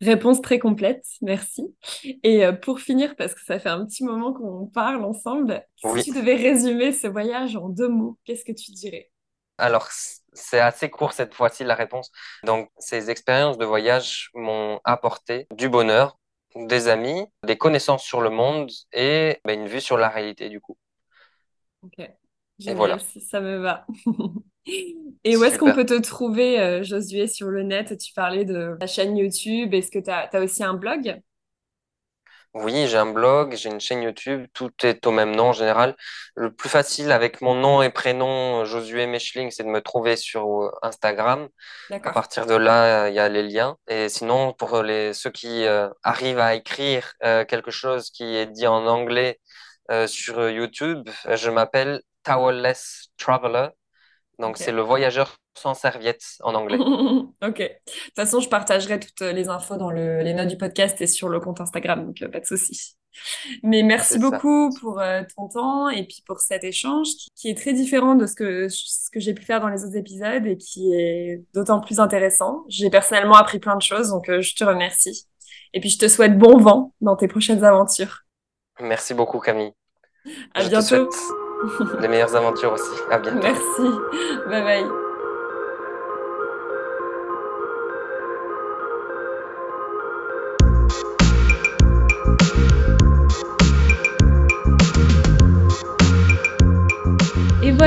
A: Réponse très complète, merci. Et euh, pour finir, parce que ça fait un petit moment qu'on parle ensemble, si tu devais résumer ce voyage en deux mots, qu'est-ce que tu dirais?
B: Alors, c'est assez court cette fois-ci la réponse. Donc, ces expériences de voyage m'ont apporté du bonheur, des amis, des connaissances sur le monde et ben, une vue sur la réalité du coup.
A: Ok. Génial, voilà. ça me va. Et où est-ce qu'on peut te trouver, euh, Josué, sur le net? Tu parlais de ta chaîne YouTube. Est-ce que tu as, aussi un blog?
B: Oui, j'ai un blog, j'ai une chaîne YouTube. Tout est au même nom en général. Le plus facile avec mon nom et prénom, Josué Mechling, c'est de me trouver sur euh, Instagram. À partir de là, il y a les liens. Et sinon, pour les, ceux qui euh, arrivent à écrire quelque chose qui est dit en anglais sur YouTube, je m'appelle Towelless Traveler. Donc, c'est le voyageur sans serviette en anglais.
A: ok. De toute façon, je partagerai toutes les infos dans les notes du podcast et sur le compte Instagram, donc euh, pas de souci. Mais merci beaucoup pour euh, ton temps et puis pour cet échange qui, est très différent de ce que, ce que j'ai pu faire dans les autres épisodes et qui est d'autant plus intéressant. J'ai personnellement appris plein de choses, donc euh, je te remercie. Et puis je te souhaite bon vent dans tes prochaines aventures.
B: Merci beaucoup Camille.
A: À bientôt.
B: Les meilleures aventures aussi. À bientôt.
A: Merci. Bye bye.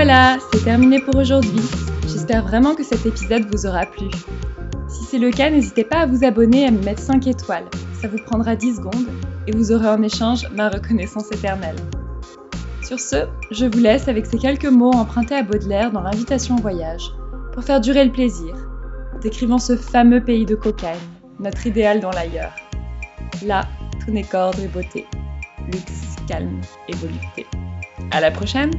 A: Voilà, c'est terminé pour aujourd'hui. J'espère vraiment que cet épisode vous aura plu. Si c'est le cas, n'hésitez pas à vous abonner et à me mettre 5 étoiles. Ça vous prendra 10 secondes et vous aurez en échange ma reconnaissance éternelle. Sur ce, je vous laisse avec ces quelques mots empruntés à Baudelaire dans l'invitation au voyage, pour faire durer le plaisir, décrivant ce fameux pays de cocagne, notre idéal dans l'ailleurs. Là, tout n'est qu'ordre et beauté, luxe, calme et volupté. À la prochaine!